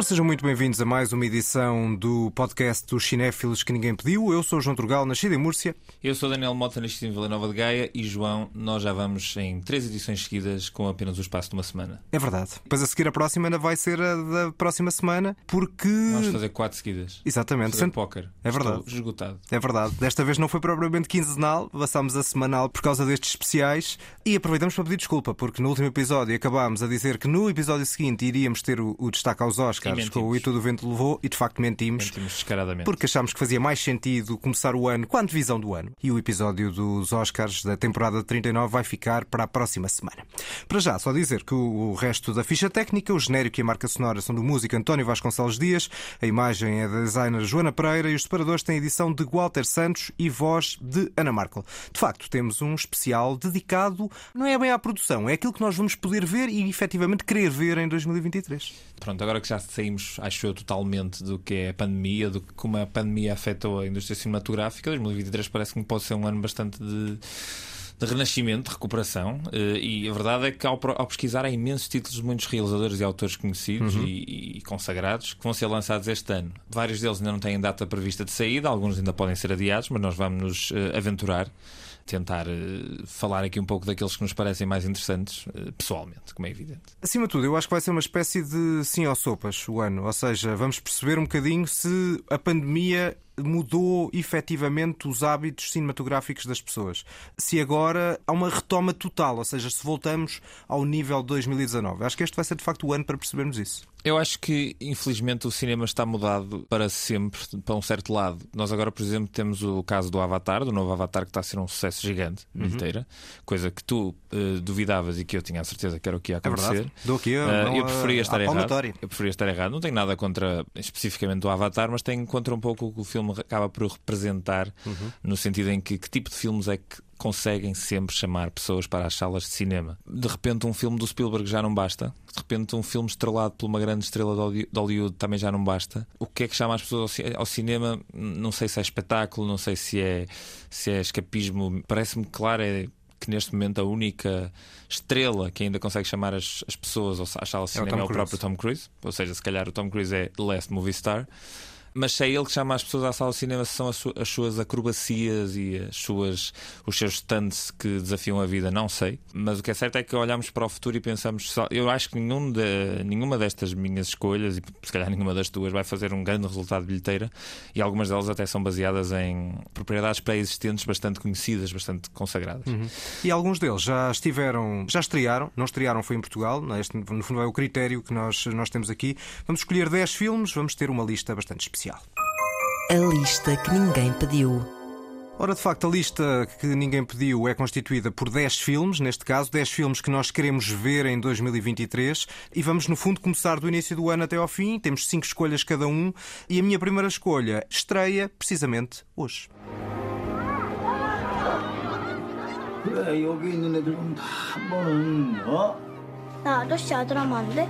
Ora, sejam muito bem-vindos a mais uma edição do podcast dos Cinéfilos que ninguém pediu. Eu sou o João Turgal, nascido em Múrcia. Eu sou Daniel Mota, nascido em Vila Nova de Gaia. E João, nós já vamos em três edições seguidas com apenas o espaço de uma semana. É verdade. Depois a seguir a próxima ainda vai ser a da próxima semana, porque. Vamos fazer quatro seguidas. Exatamente. Fazer póquer. É verdade. Estou esgotado. É verdade. Desta vez não foi propriamente quinzenal, passámos a semanal por causa destes especiais e aproveitamos para pedir desculpa, porque no último episódio acabámos a dizer que no episódio seguinte iríamos ter o, o destaque aos Oscars com o E Tudo o Vento Levou e de facto mentimos. Mentimos descaradamente. Porque achámos que fazia mais sentido começar o ano com a antevisão do ano. E o episódio dos Oscars da temporada de 39 vai ficar para a próxima semana. Para já, só dizer que o resto da ficha técnica, o genérico e a marca sonora são do músico António Vasconcelos Dias, a imagem é da designer Joana Pereira e os separadores têm edição de Walter Santos e voz de Ana Markel. De facto, temos um especial dedicado, não é bem à produção, é aquilo que nós vamos poder ver e efetivamente querer ver em 2023. Pronto, agora que já saímos, acho eu, totalmente do que é a pandemia, do que como a pandemia afetou a indústria cinematográfica, 2023 parece que pode ser um ano bastante de de renascimento, de recuperação, eh, e a verdade é que ao, ao pesquisar há imensos títulos de muitos realizadores e autores conhecidos uhum. e, e, consagrados que vão ser lançados este ano. Vários deles ainda não têm data prevista de saída, alguns ainda podem ser adiados, mas nós vamos nos uh, aventurar tentar uh, falar aqui um pouco daqueles que nos parecem mais interessantes, uh, pessoalmente, como é evidente. Acima de tudo, eu acho que vai ser uma espécie de sim ou sopas o ano, ou seja, vamos perceber um bocadinho se a pandemia mudou efetivamente os hábitos cinematográficos das pessoas. Se agora há uma retoma total, ou seja, se voltamos ao nível de 2019. Acho que este vai ser de facto o ano para percebermos isso. Eu acho que, infelizmente, o cinema está mudado para sempre, para um certo lado. Nós agora, por exemplo, temos o caso do Avatar, do novo Avatar, que está a ser um sucesso gigante, uhum. inteira, coisa que tu uh, duvidavas e que eu tinha a certeza que era o que ia acontecer. É. Do que eu, uh, eu preferia estar errado. Eu preferia estar errado. Não tenho nada contra, especificamente, o Avatar, mas tenho contra um pouco o que o filme acaba por representar, uhum. no sentido em que que tipo de filmes é que conseguem sempre chamar pessoas para as salas de cinema. De repente, um filme do Spielberg já não basta. De repente, um filme estrelado por uma grande estrela de Hollywood também já não basta. O que é que chama as pessoas ao cinema? Não sei se é espetáculo, não sei se é, se é escapismo. Parece-me claro é que neste momento a única estrela que ainda consegue chamar as, as pessoas às salas de cinema é o, é o próprio Tom Cruise. Ou seja, se calhar o Tom Cruise é The Last Movie Star mas é ele que chama as pessoas à sala de cinema, são as, su as suas acrobacias e as suas, os seus stunts que desafiam a vida, não sei. Mas o que é certo é que olhamos para o futuro e pensamos, eu acho que nenhum de, nenhuma destas minhas escolhas, e se calhar nenhuma das tuas, vai fazer um grande resultado de bilheteira, e algumas delas até são baseadas em propriedades pré-existentes bastante conhecidas, bastante consagradas. Uhum. E alguns deles já estiveram, já estrearam, não estrearam, foi em Portugal, este no fundo é o critério que nós, nós temos aqui. Vamos escolher 10 filmes, vamos ter uma lista bastante específica especial. A lista que ninguém pediu. Ora, de facto, a lista que ninguém pediu é constituída por 10 filmes, neste caso, 10 filmes que nós queremos ver em 2023 e vamos, no fundo, começar do início do ano até ao fim. Temos 5 escolhas cada um e a minha primeira escolha estreia precisamente hoje. 그래 여기 있는 애들은 다한 번은 어? 나 아저씨 아들 하면 안 돼?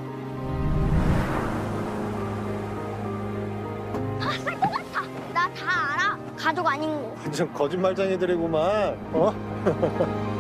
다 알아. 가족 아닌 거. 완전 거짓말쟁이들이구만. 어?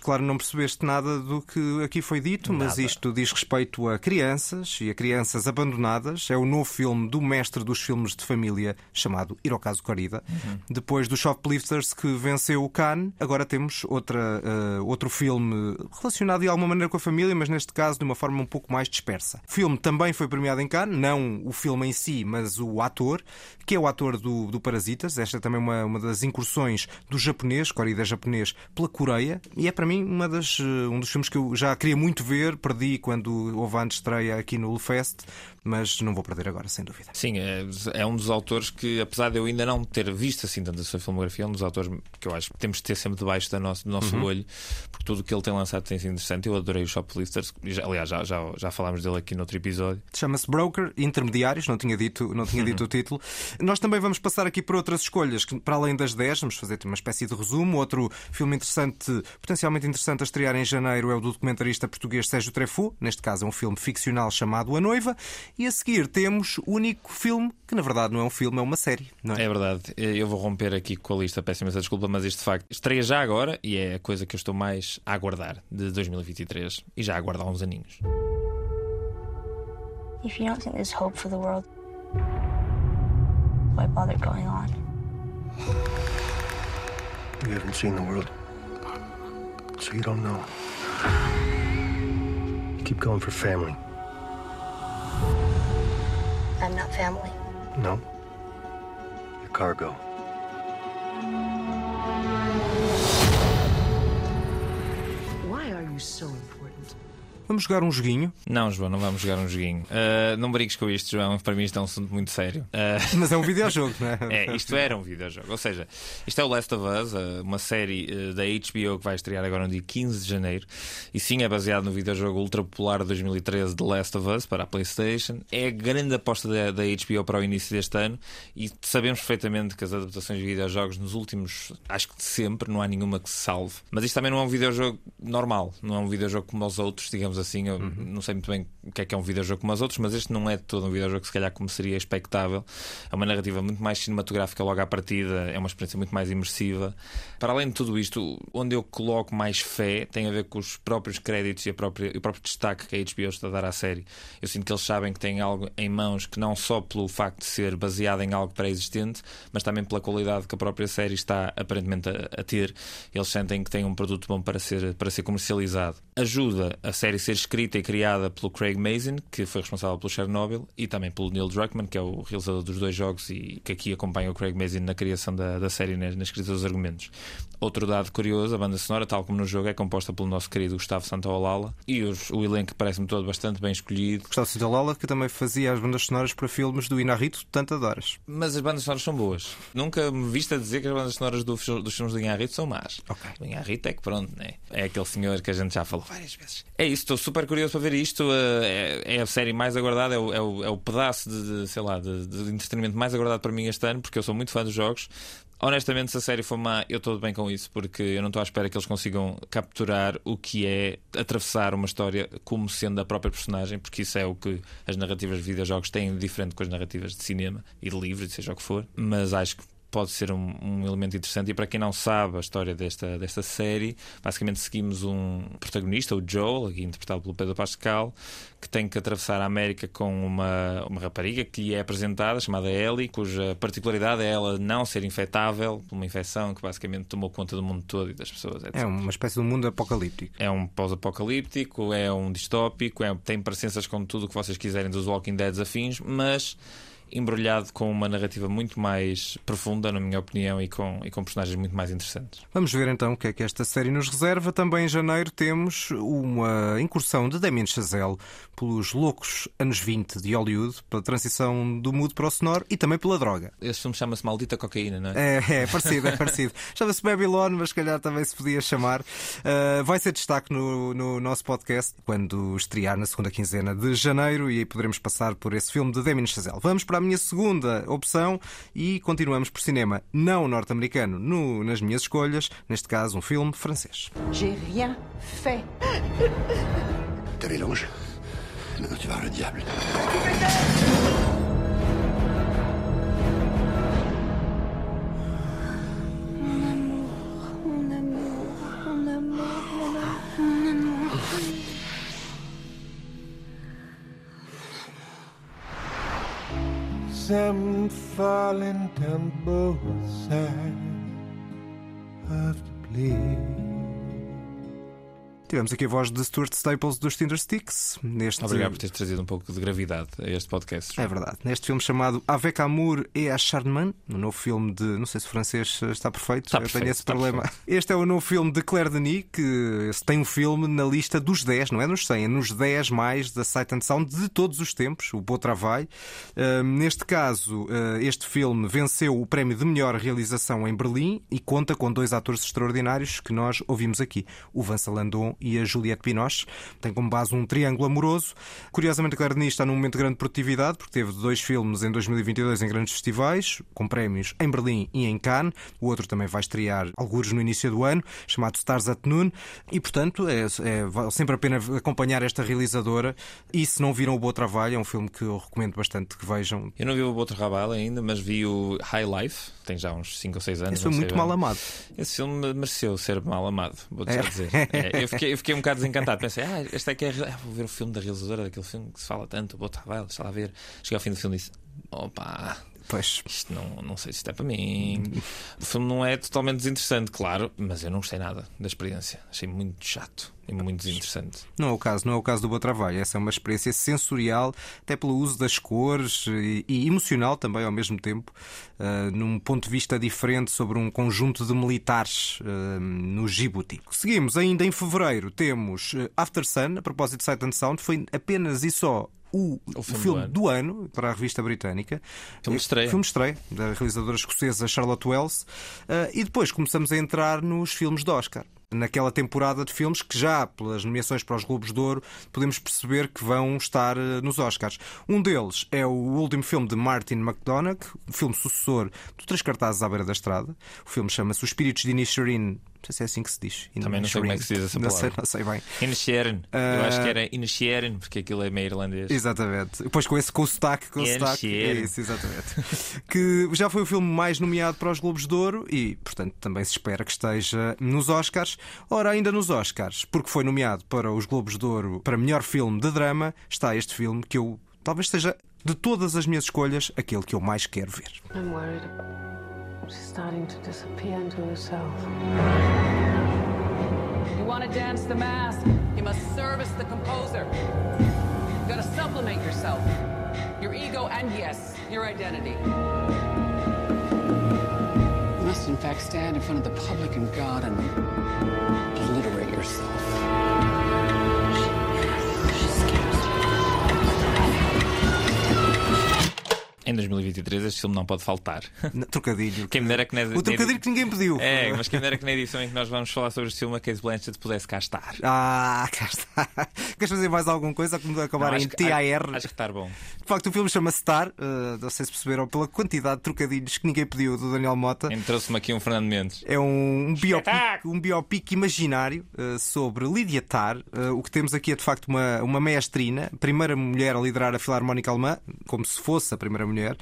Claro, não percebeste nada do que aqui foi dito, nada. mas isto diz respeito a crianças e a crianças abandonadas. É o novo filme do mestre dos filmes de família chamado Hirokazu Korida. Uhum. Depois do Shoplifters que venceu o Cannes, agora temos outra, uh, outro filme relacionado de alguma maneira com a família, mas neste caso de uma forma um pouco mais dispersa. O filme também foi premiado em Cannes, não o filme em si, mas o ator, que é o ator do, do Parasitas. Esta é também uma, uma das incursões do japonês, Korida japonês, pela Coreia, e é para mim uma das, eh, um dos filmes que eu já queria muito ver, perdi quando houve a estreia aqui no Ulfest, mas não vou perder agora, sem dúvida. Sim, é, é, um dos autores que, apesar de eu ainda não ter visto assim tanto a sua filmografia, é um dos autores que eu acho que temos de ter sempre debaixo do nosso, do nosso uhum. olho, porque tudo o que ele tem lançado tem sido interessante. Eu adorei o Shoplifters, já, aliás, já, já, já falámos dele aqui no outro episódio. Chama-se Broker Intermediários, não tinha dito, não tinha dito o título. Nós também vamos passar aqui por outras escolhas, que, para além das 10, vamos fazer uma espécie de resumo. Outro filme interessante, potencialmente interessante a estrear em janeiro é o do documentarista português Sérgio Treffaut, neste caso é um filme ficcional chamado A Noiva, e a seguir temos o único filme que na verdade não é um filme, é uma série. Não é? é verdade. Eu vou romper aqui com a lista, peço imensa desculpa, mas isto de facto estreia já agora e é a coisa que eu estou mais a aguardar de 2023 e já aguardo há uns aninhos. If you don't think there's hope for the world, why bother going on? You haven't seen the world, so you don't know. You keep going for family. I'm not family. No. Your cargo. Why are you so Vamos jogar um joguinho? Não, João, não vamos jogar um joguinho. Uh, não brinques com isto, João. Para mim isto é um assunto muito sério. Uh... Mas é um videojogo, não é? é, isto era um videojogo. Ou seja, isto é o Last of Us, uh, uma série da HBO que vai estrear agora no dia 15 de janeiro. E sim, é baseado no videojogo ultra popular de 2013 The Last of Us para a PlayStation. É a grande aposta da, da HBO para o início deste ano. E sabemos perfeitamente que as adaptações de videojogos nos últimos, acho que sempre, não há nenhuma que se salve. Mas isto também não é um videojogo normal. Não é um videojogo como os outros, digamos assim. Eu uhum. não sei muito bem o que é que é um videojogo como os outros, mas este não é todo um videojogo, se calhar, como seria expectável. É uma narrativa muito mais cinematográfica logo à partida, é uma experiência muito mais imersiva. Para além de tudo isto, onde eu coloco mais fé tem a ver com os próprios créditos e, a própria, o próprio destaque que a HBO está a dar à série. Eu sinto que eles sabem que têm algo em mãos que não só pelo facto de ser baseado em algo pré-existente, mas também pela qualidade que a própria série está aparentemente a, a ter. Eles sentem que têm um produto bom para ser, para ser comercializado. Ajuda a série ser escrita e criada pelo Craig Mazin, que foi responsável pelo Chernobyl, e também pelo Neil Druckmann, que é o realizador dos dois jogos e que aqui acompanha o Craig Mazin na criação da, da série na, na escrita dos argumentos. Outro dado curioso, a banda sonora, tal como no jogo, é composta pelo nosso querido Gustavo Santaolalla e os, o elenco parece-me todo bastante bem escolhido. Gustavo Santaolalla que também fazia as bandas sonoras para filmes do Inarrito, tanto adoras. Mas as bandas sonoras são boas. Nunca me viste a dizer que as bandas sonoras do, dos filmes do Inarito são más. Okay. O Inarito é que pronto, né? é aquele senhor que a gente já falou várias vezes. É isso, estou super curioso para ver isto. Eh, é, é a série mais aguardada, é o, é o, é o pedaço de, de sei lá, de, de entretenimento mais aguardado para mim este ano, porque eu sou muito fã dos jogos. Honestamente, se a série for má, eu estou bem com isso, porque eu não estou à espera que eles consigam capturar o que é atravessar uma história como sendo a própria personagem, porque isso é o que as narrativas de videojogos têm diferente com as narrativas de cinema e de livros, seja o que for. Mas acho que pode ser um, um, elemento interessante. E para quem não sabe a história desta, desta série, basicamente seguimos um protagonista, o Joel, aqui interpretado pelo Pedro Pascal, que tem que atravessar a América com uma, uma rapariga que lhe é apresentada, chamada Ellie, cuja particularidade é ela não ser infectável por uma infecção que basicamente tomou conta do mundo todo e das pessoas. Etc. É uma espécie de um mundo apocalíptico. É um pós-apocalíptico, é um distópico, é, tem parecenças com tudo o que vocês quiserem dos Walking Dead afins, mas embrulhado com uma narrativa muito mais profunda, na minha opinião, e com, e com personagens muito mais interessantes. Vamos ver então o que é que esta série nos reserva. Também em janeiro temos uma incursão de Damien Chazelle pelos loucos anos 20 de Hollywood, pela transição do mudo para o sonoro e também pela droga. Esse filme chama-se Maldita Cocaína, não é? É, é parecido, é parecido. Chama-se Babylon, mas se calhar também se podia chamar. Uh, vai ser destaque no, no nosso podcast quando estrear na segunda quinzena de janeiro e aí poderemos passar por esse filme de Damien Chazelle. Vamos para a minha segunda opção e continuamos por cinema não norte-americano no, nas minhas escolhas, neste caso um filme francês. J'ai rien fait. T'avais l'ange Maintenant tu vas le diable. Them falling down both sides of the blade. Tivemos aqui a voz de Stuart Staples dos Tinder Sticks. Neste... Obrigado por teres trazido um pouco de gravidade a este podcast. É verdade. Neste filme chamado Avec Amour et Acharnement, no novo filme de. Não sei se o francês está perfeito, está eu perfeito, tenho esse problema. Perfeito. Este é o novo filme de Claire Denis, que tem um filme na lista dos 10, não é nos 100, é nos 10 mais da Sight and Sound de todos os tempos, o Beau Travail. Uh, neste caso, uh, este filme venceu o prémio de melhor realização em Berlim e conta com dois atores extraordinários que nós ouvimos aqui: o Vincent Landon e a Juliette Binoche. Tem como base um triângulo amoroso. Curiosamente, Claire Denis está num momento de grande produtividade, porque teve dois filmes em 2022 em grandes festivais, com prémios em Berlim e em Cannes. O outro também vai estrear alguns no início do ano, chamado Stars at Noon. E, portanto, é, é vale sempre a pena acompanhar esta realizadora. E se não viram o Boa Trabalho, é um filme que eu recomendo bastante que vejam. Eu não vi o Boa Trabalho ainda, mas vi o High Life, tem já uns 5 ou 6 anos. Esse foi muito mal amado. Esse filme mereceu ser mal amado, vou-te é. dizer. É, eu fiquei fiquei, fiquei um bocado desencantado. Pensei, ah, este é que é. Ah, vou ver o filme da realizadora daquele filme que se fala tanto. Vou tá, vai, deixa lá ver. Cheguei ao fim do filme e disse: opa. Pois. Isto não, não sei se isto é para mim. O filme não é totalmente desinteressante, claro, mas eu não gostei nada da experiência. Achei muito chato e muito desinteressante. Não é o caso, não é o caso do Boa Trabalho. Essa é uma experiência sensorial, até pelo uso das cores e, e emocional também ao mesmo tempo, uh, num ponto de vista diferente sobre um conjunto de militares uh, no Djibouti. Seguimos ainda em fevereiro, temos eh, After Sun, a propósito de Sight and Sound, foi apenas e só o, o, filme, filme do, ano. do, ano. para a revista britânica. Filme de estreia. Filme de estreia, da realizadora escocesa Charlotte Wells. Uh, e depois começamos a entrar nos filmes de Oscar naquela temporada de filmes que já pelas nomeações para os Globos de Ouro podemos perceber que vão estar uh, nos Oscars. Um deles é o último filme de Martin McDonagh, o filme sucessor do Três Cartazes à Beira da Estrada. O filme chama-se Os Espíritos de Inisherin não sei se é assim que se diz. Também não sei como é que se diz essa palavra. Não sei, não sei bem. Initieren. Uh... Eu acho que era Initieren, porque aquilo é meio irlandês. Exatamente. Depois com esse com o sotaque. Com o sotaque. É isso, exatamente. que já foi o filme mais nomeado para os Globos de Ouro e, portanto, também se espera que esteja nos Oscars. Ora, ainda nos Oscars, porque foi nomeado para os Globos de Ouro para melhor filme de drama, está este filme que eu talvez seja de todas as minhas escolhas aquele que eu mais quero ver. I'm worried. She's starting to disappear into herself. You want to dance the mask? You must service the composer. You gotta supplement yourself, your ego, and yes, your identity. Must, in fact, stand in front of the public and God and obliterate yourself. Em 2023 este filme não pode faltar. Trocadilho. Quem me dera que na, o trocadilho que ninguém pediu. É, mas quem me dera que na edição em que nós vamos falar sobre este filme a Kate Blanchett pudesse cá estar. Ah, cá está. Queres fazer mais alguma coisa que acabar não, em TAR? Acho, acho que está bom. De facto, o filme chama Star, uh, não sei se perceberam, pela quantidade de trocadilhos que ninguém pediu do Daniel Mota. Trouxe-me aqui um Fernando Mendes. É um, um, biopic, um biopic imaginário uh, sobre Lydia Tarr. Uh, o que temos aqui é de facto uma, uma mestrina, primeira mulher a liderar a Filarmónica Alemã, como se fosse a primeira mulher,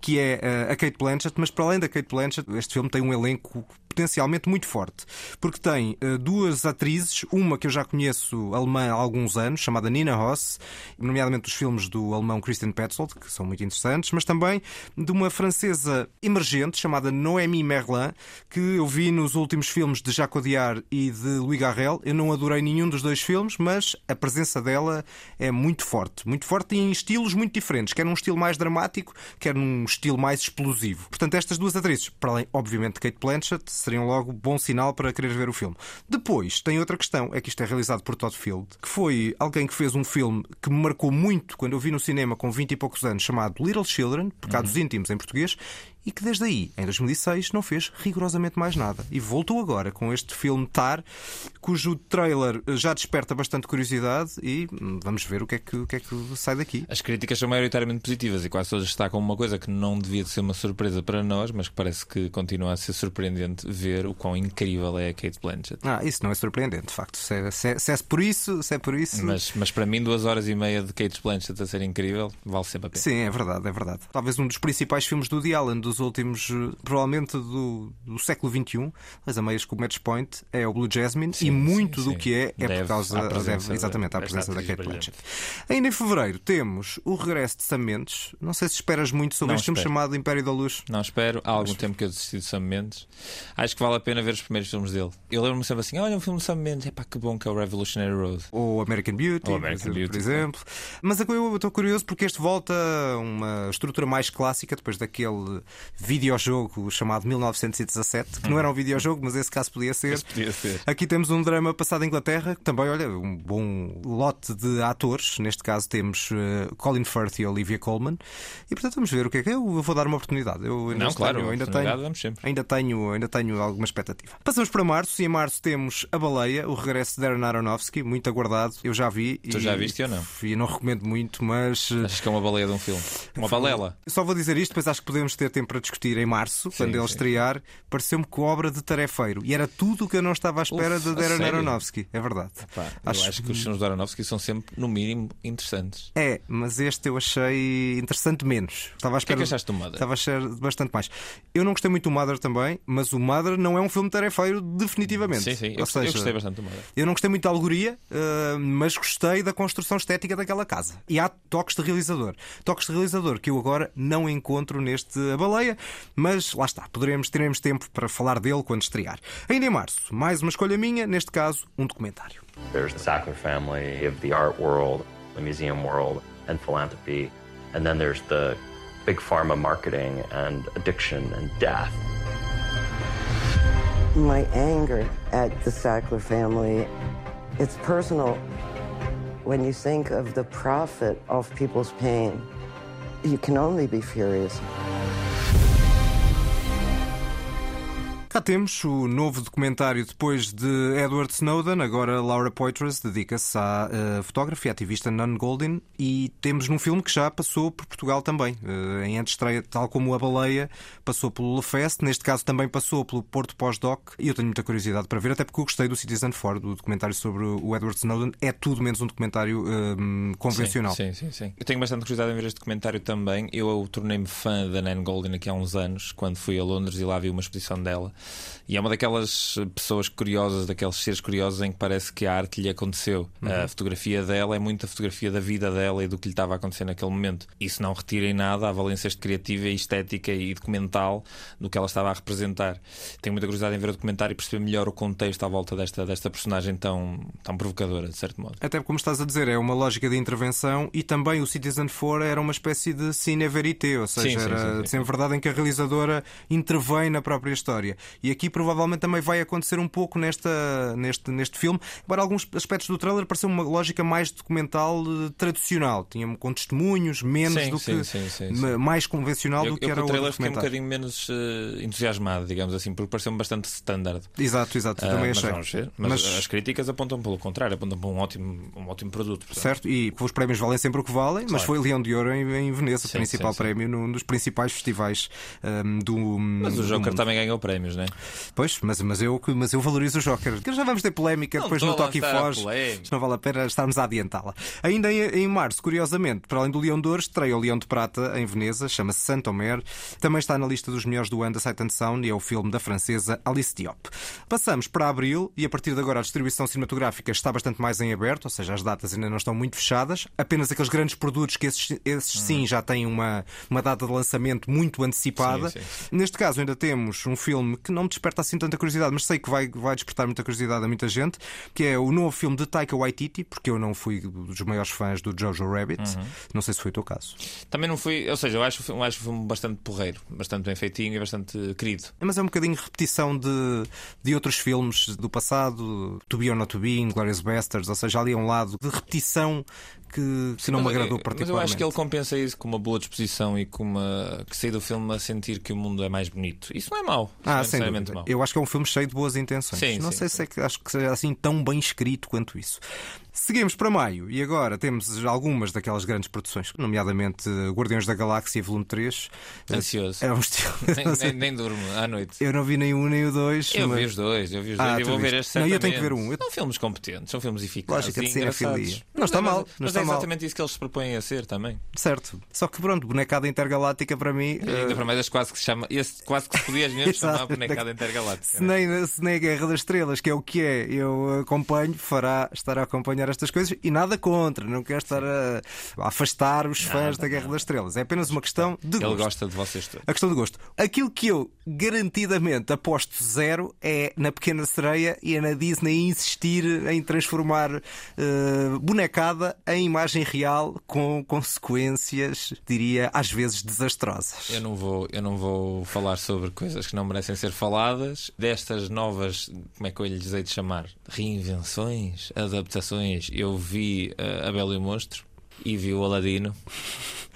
que é uh, a Kate Blanchett, mas para além da Kate Blanchett, este filme tem um elenco potencialmente muito forte, porque tem uh, duas atrizes, uma que eu já conheço alemã há alguns anos, chamada Nina Ross, nomeadamente dos filmes do alemão Christian Petzold, que são muito interessantes, mas também de uma francesa emergente chamada Noémie Merlin, que eu vi nos últimos filmes de Jacques Audiard e de Louis Garrel. Eu não adorei nenhum dos dois filmes, mas a presença dela é muito forte, muito forte em estilos muito diferentes, quer num estilo mais dramático, quer num estilo mais explosivo. Portanto, estas duas atrizes, para além, obviamente, de Kate Blanchett, seriam logo bom sinal para querer ver o filme. Depois, tem outra questão, é que isto é realizado por Todd Field, que foi alguém que fez um filme que me marcou muito quando eu vi no cinema com 20 e poucos anos, chamado Little Children, Pecados uhum. Íntimos em português, e que desde aí, em 2006, não fez rigorosamente mais nada. E voltou agora com este filme Tar, cujo trailer já desperta bastante curiosidade e hum, vamos ver o que é que, o que, é que sai daqui. As críticas são maioritariamente positivas e quase todas destacam uma coisa que não devia ser uma surpresa para nós, mas que parece que continua a ser surpreendente ver o quão incrível é a Kate Blanchett. Ah, isso não é surpreendente, de facto. Se é, se é, se é por isso, se é por isso. Mas, mas para mim, duas horas e meia de Kate Blanchett a ser incrível, vale sempre a pena. Sim, é verdade, é verdade. Talvez um dos principais filmes do Woody Allen, dos últimos, eh, provavelmente do, do século XXI, mas a meias com o Match Point, é o Blue Jasmine sim, e muito sim, do sim. que é é deve por causa deve, exatamente à presença da Kate Blanchett. Ainda em fevereiro temos o regresso de Sam Mendes. Não sei se esperas muito sobre não este filme chamado Império da Luz. Não espero. Há algum tempo que eu desisti de Sam Mendes. Acho que vale a pena ver os primeiros filmes dele. Eu lembro-me sempre assim: olha, um filme de Sam Mendes, é pá, que bom que é o Revolutionary Road. Ou American Beauty, Ou American Beauty por exemplo. Mas eu estou curioso porque este volta a uma estrutura mais clássica depois daquele videojogo chamado 1917, que não era um videojogo, mas esse caso podia ser. Podia ser. Aqui temos um drama passado em Inglaterra, que também, olha, um bom lote de atores. Neste caso temos uh, Colin Firth e Olivia Colman. E portanto vamos ver o que é que é. Eu vou dar uma oportunidade. Eu ainda não, claro, tenho, ainda tenho, ainda tenho, ainda tenho alguma expectativa. Passamos para março e em março temos A Baleia, o regresso de Darren Aronofsky, muito aguardado. Eu já vi. Tu já viste ou não? E não recomendo muito, mas. Acho que é uma baleia de um filme. Uma balela. Só vou dizer isto, depois acho que podemos ter tempo para discutir em março, sim, quando ele sim. estrear, pareceu-me que obra de tarefeiro. E era tudo o que eu não estava à espera Uf, de Darren Aronofsky. É verdade. Epá, acho... Eu acho que os filmes de Aronofsky são sempre, no mínimo, interessantes. É, mas este eu achei interessante menos. Estava à espera. O que é que achaste do Mother? Estava a achar bastante mais. Eu não gostei muito do Mother também, mas o Mother não é um filme tarefeiro, definitivamente. Sim, sim. Eu, gostei, seja, eu gostei bastante do Mother. Eu não gostei muito da alegoria, uh, mas gostei da construção estética daquela casa. E há toques de realizador. Toques de realizador que eu agora não encontro neste A Baleia, mas lá está. Poderemos, teremos tempo para falar dele quando estrear. Ainda em março, mais uma escolha minha, neste caso, um documentário. There's the Sackler family, of the art world, the museum world, and philanthropy. And then there's the big pharma marketing and addiction and death. My anger at the Sackler family, it's personal. When you think of the profit of people's pain, you can only be furious. Cá temos o novo documentário depois de Edward Snowden. Agora Laura Poitras dedica-se à uh, fotógrafa e ativista Nan Goldin. E temos num filme que já passou por Portugal também. Uh, em antestreia, tal como A Baleia, passou pelo Lefest. Neste caso também passou pelo Porto Pós-Doc. E eu tenho muita curiosidade para ver, até porque eu gostei do Citizen 4, do documentário sobre o Edward Snowden. É tudo menos um documentário uh, convencional. Sim, sim, sim, sim, Eu tenho bastante curiosidade em ver este documentário também. Eu tornei-me fã da Nan Goldin aqui há uns anos, quando fui a Londres e lá vi uma exposição dela. E é uma daquelas pessoas curiosas, daqueles seres curiosos em que parece que a arte lhe aconteceu. Uhum. A fotografia dela é muito a fotografia da vida dela e do que lhe estava a acontecer naquele momento. Isso não retira em nada a valência criativa e estética e documental do que ela estava a representar. Tenho muita curiosidade em ver o documentário e perceber melhor o contexto à volta desta, desta personagem tão, tão provocadora, de certo modo. Até como estás a dizer, é uma lógica de intervenção e também o Citizen 4 era uma espécie de cine verité, ou seja, sim, sim, sim. verdade em que a realizadora intervém na própria história. E aqui provavelmente também vai acontecer um pouco nesta, neste, neste filme. Embora alguns aspectos do trailer parecem uma lógica mais documental eh, tradicional. Tinha com testemunhos, menos sim, do sim, que. Sim, mais convencional eu, do que eu, era o trailer fiquei um bocadinho menos uh, entusiasmado, digamos assim, porque pareceu-me bastante standard. Exato, exato. Uh, também achei. Mas, mas, mas, as críticas apontam pelo contrário, apontam para um ótimo, um ótimo produto. Portanto. Certo, e os prémios valem sempre o que valem, claro. mas foi Leão de Ouro em, em Veneza, o principal prémio num dos principais festivais um, ehm, do. Mas o Joker também ganhou prémios, não é? Pois, mas, mas, eu, mas eu valorizo o Joker. Já vamos ter polémica não depois no Toque e Foz. Não vale a pena estarmos a adiantá-la. Ainda em, em, março, curiosamente, para além do Leão de Ouro, estreia o Leão de Prata em Veneza, chama-se Saint-Omer. Também está na lista dos melhores do ano da Sight and Sound e é o filme da francesa Alice Diop. Passamos para abril e a partir de agora a distribuição cinematográfica está bastante mais em aberto, ou seja, as datas ainda não estão muito fechadas. Apenas aqueles grandes produtos que esses, esses sim já têm uma, uma data de lançamento muito antecipada. Sim, sim, sim. Neste caso ainda temos um filme que não me desperta assim tanta curiosidade, mas sei que vai, vai despertar muita curiosidade a muita gente, que é o novo filme de Taika Waititi, porque eu não fui dos maiores fãs do Jojo Rabbit. Uhum. Não sei se foi o teu caso. Também não fui, ou seja, eu acho, eu acho o filme bastante porreiro, bastante bem feitinho e bastante querido. Mas é um bocadinho repetição de, de outros filmes do passado, To Be or Not To Be, Glorious Bastards, ou seja, ali é um lado de repetição que, que não me agradou particularmente. Mas eu acho que ele compensa isso com uma boa disposição e com uma. que sai do filme a sentir que o mundo é mais bonito. Isso não é mau. Ah, sem dúvida. Mau. Eu acho que é um filme cheio de boas intenções. Sim, não sim, sei sim. se é que acho que seja assim tão bem escrito quanto isso. Seguimos para maio e agora temos algumas daquelas grandes produções, nomeadamente Guardiões da Galáxia Volume 3. Ansioso. É um estilo. Nem, nem, nem durmo à noite. Eu não vi nem um nem o dois. Eu mas... vi os dois, eu vi os dois. Ah, eu vou ver este Não, eu tenho que ver um. São filmes competentes, são filmes eficazes. Lógica de cinefilia. Não está mal. Não mas está é exatamente mal. isso que eles se propõem a ser também. Certo. Só que pronto, bonecada intergaláctica para mim. E ainda uh... para mais quase que se chama. Esse quase que se podias mesmo chamar bonecada intergaláctica. Se nem, se nem a Guerra das Estrelas, que é o que é, eu acompanho, fará estar a estas coisas e nada contra, não quero estar a, a afastar os fãs da Guerra das Estrelas. É apenas uma questão de gosto. Ele gosta de vocês todos. A questão de gosto. Aquilo que eu garantidamente aposto zero é na Pequena Sereia e é na Disney insistir em transformar uh, bonecada em imagem real com consequências, diria, às vezes desastrosas. Eu não vou, eu não vou falar sobre coisas que não merecem ser faladas. Destas novas, como é que eu lhes hei de chamar? Reinvenções, adaptações. Eu eu vi uh, A Bela e o Monstro e vi o Aladino.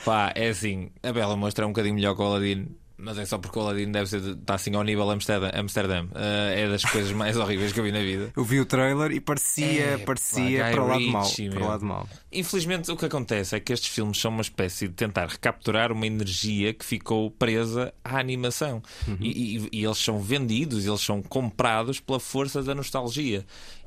Pá, é assim, A Bela e o Monstro é um bocadinho melhor que o Aladino Mas é só porque o Aladdin deve ser, está assim ao nível Amsterdã. Amsterdã. Uh, é das coisas mais horríveis que eu vi na vida. Eu vi o trailer e parecia, é, parecia pá, para o lado mal. Para o lado mal. Infelizmente, o que acontece é que estes filmes são uma espécie de tentar recapturar uma energia que ficou presa à animação. Uhum. E, e, e eles são vendidos, eles são comprados pela força da nostalgia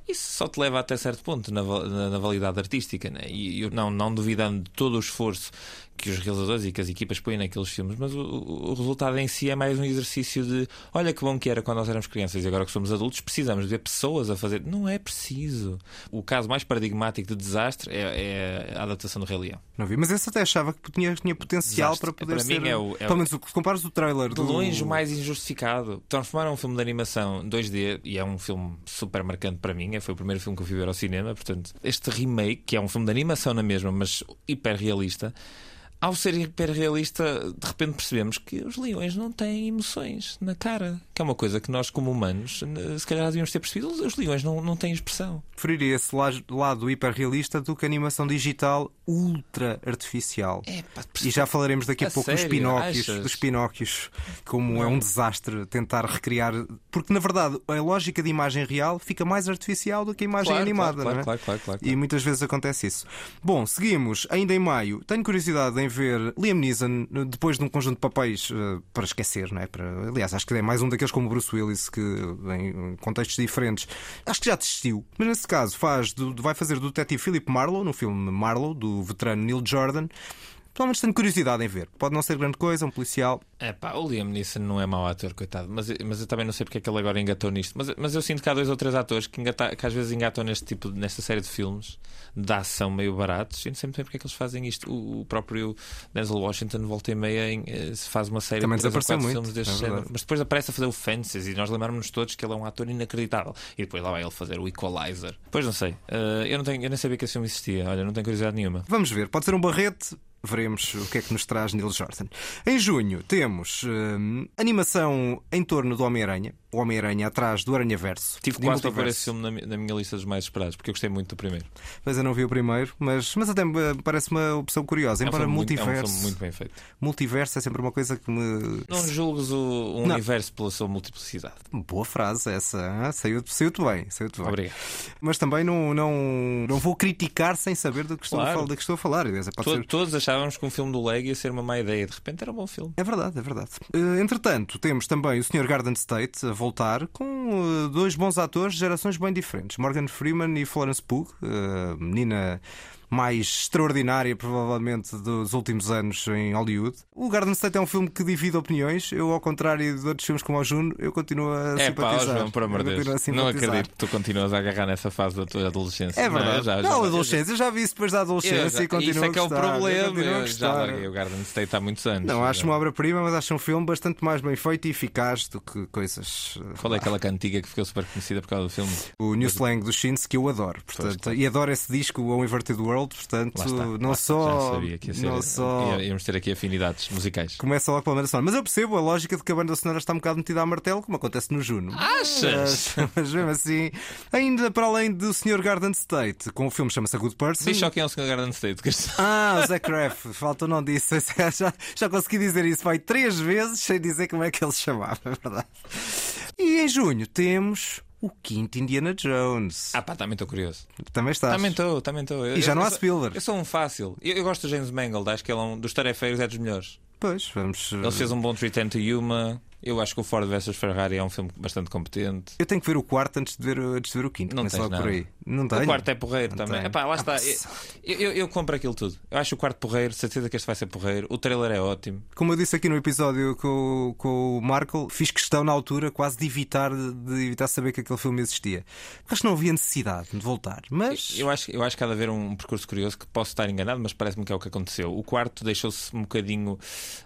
isso só te leva até certo ponto na, na, na validade artística. Né? E eu não, não duvidando de todo o esforço que os realizadores e que as equipas põem naqueles filmes, mas o, o, resultado em si é mais um exercício de olha que bom que era quando nós éramos crianças e agora que somos adultos precisamos de ver pessoas a fazer. Não é preciso. O caso mais paradigmático de desastre é, é a adaptação do Rei Leão. Não vi, mas esse até achava que tinha, tinha potencial desastre. para poder para ser. Mim é o, é Pelo menos o que compares o trailer de do... longe o mais injustificado. Transformaram um filme de animação 2D e é um filme super marcante para mim. Foi o primeiro filme que eu fui ver ao cinema. Portanto, este remake, que é um filme de animação na mesma, mas hiper realista ao ser hiperrealista, de repente percebemos que os leões não têm emoções na cara. Que é uma coisa que nós, como humanos, se calhar devíamos ter percebido. Os leões não, não têm expressão. Preferiria esse lado hiperrealista do que a animação digital ultra artificial. É, pá, e já falaremos daqui a, a pouco sério? dos Pinóquios, dos Pinóquios, como não. é um desastre tentar recriar. Porque, na verdade, a lógica de imagem real fica mais artificial do que a imagem claro, animada. Claro, não é? claro, claro, claro, E muitas vezes acontece isso. Bom, seguimos. Ainda em maio, tenho curiosidade em ver Liam Neeson depois de um conjunto de papéis uh, para esquecer, não é? Para, aliás, acho que é mais um daqueles como Bruce Willis que em contextos diferentes. Acho que já desistiu, mas nesse caso faz do, vai fazer do detetive Philip Marlowe no filme Marlowe do veterano Neil Jordan. Pelo menos tenho curiosidade em ver. Pode não ser grande coisa, um policial. É pá, o Liam Neeson não é mau ator, coitado. Mas, mas eu também não sei porque é que ele agora engatou nisto. Mas, mas eu sinto que há dois ou três atores que, engata, que às vezes engatam neste tipo, nesta série de filmes de ação meio baratos. Eu não sei muito bem porque é que eles fazem isto. O, o próprio Denzel Washington, volta e meia, em, eh, se faz uma série também de muito. filmes deste é género. Mas depois aparece a fazer o Fences e nós lembramos-nos todos que ele é um ator inacreditável. E depois lá vai ele fazer o Equalizer. Pois não sei. Uh, eu, não tenho, eu nem sabia que esse filme existia. Olha, não tenho curiosidade nenhuma. Vamos ver. Pode ser um barrete veremos o que é que nos traz Neil Jordan. Em junho temos hum, animação em torno do Homem-Aranha o Homem-Aranha atrás do Aranha-Verso. Tive quase para ver esse filme na, na, minha lista dos mais esperados, porque eu gostei muito do primeiro. Mas eu não vi o primeiro, mas, mas até parece uma opção curiosa. É Embora um multiverso. Muito, é um filme muito bem feito. Multiverso é sempre uma coisa que me. Não julgues o, o universo pela sua multiplicidade. Boa frase essa. Saiu-te saiu bem. Saiu bem. Obrigado. Mas também não, não, não vou criticar sem saber do que estou, claro. a, falar, do que estou a falar. Todo, ser... Todos achávamos que um filme do Lego ia ser uma má ideia. De repente era um bom filme. É verdade, é verdade. Uh, entretanto, temos também o Sr. Garden State a voltar com eh, dois bons atores de gerações bem diferentes, Morgan Freeman e Florence Pugh, uh, menina mais extraordinária, provavelmente, dos últimos anos em Hollywood. O Garden State é um filme que divide opiniões. Eu, ao contrário de outros filmes como o Juno, eu continuo a é, simpatizar. Pá, João, por amor de Deus. Não acredito que tu continuas a agarrar nessa fase da tua adolescência. É verdade. Não, já, já, não adolescência. Eu já vi isso depois da adolescência e continuo Isso é que é o problema. Eu, eu já larguei o Garden State há muitos anos. Não, acho uma obra-prima, mas acho um filme bastante mais bem feito e eficaz do que coisas. Qual é aquela cantiga que ficou super conhecida por causa do filme? O New Slang do Shins, que eu adoro. Portanto, e adoro esse disco, o Inverted World. Portanto, não só. Já sabia que ia ser, não só... íamos ter aqui afinidades musicais. Começa logo pela banda sonora. Mas eu percebo a lógica de que a banda sonora está um bocado metida a martelo, como acontece no Juno. Achas? Mas, mas mesmo assim, ainda para além do Sr. Garden State, com o filme chama-se A Good Person. Diz só quem é o Sr. Garden State. Ah, o Zach Craft. Falta não disse. Já, já consegui dizer isso. Foi três vezes sem dizer como é que ele se chamava, é verdade. E em junho temos o quinto Indiana Jones. Ah pá, também estou curioso. Também estás. Também estou, também estou. E já eu, não há Spielberg. Eu sou um fácil. Eu, eu, gosto do James Mangold, acho que ele é um dos tarefeiros, é dos melhores. Pois, vamos. Ele fez um bom Return to Yuma. Eu acho que o Ford vs Ferrari é um filme bastante competente. Eu tenho que ver o quarto antes de ver, antes de ver o quinto. Não tens por aí. Não tenho. O quarto é porreiro não também. Epá, lá está. Eu, eu, eu, compro aquilo tudo. Eu acho o quarto porreiro, certeza que este vai ser porreiro. O trailer é ótimo. Como eu disse aqui no episódio com, com o Marco, fiz questão na altura quase de evitar, de evitar saber que aquele filme existia. Acho que não havia necessidade de voltar. Mas. Eu acho, eu acho que há de haver um percurso curioso que posso estar enganado, mas parece-me que é o que aconteceu. O quarto deixou-se um bocadinho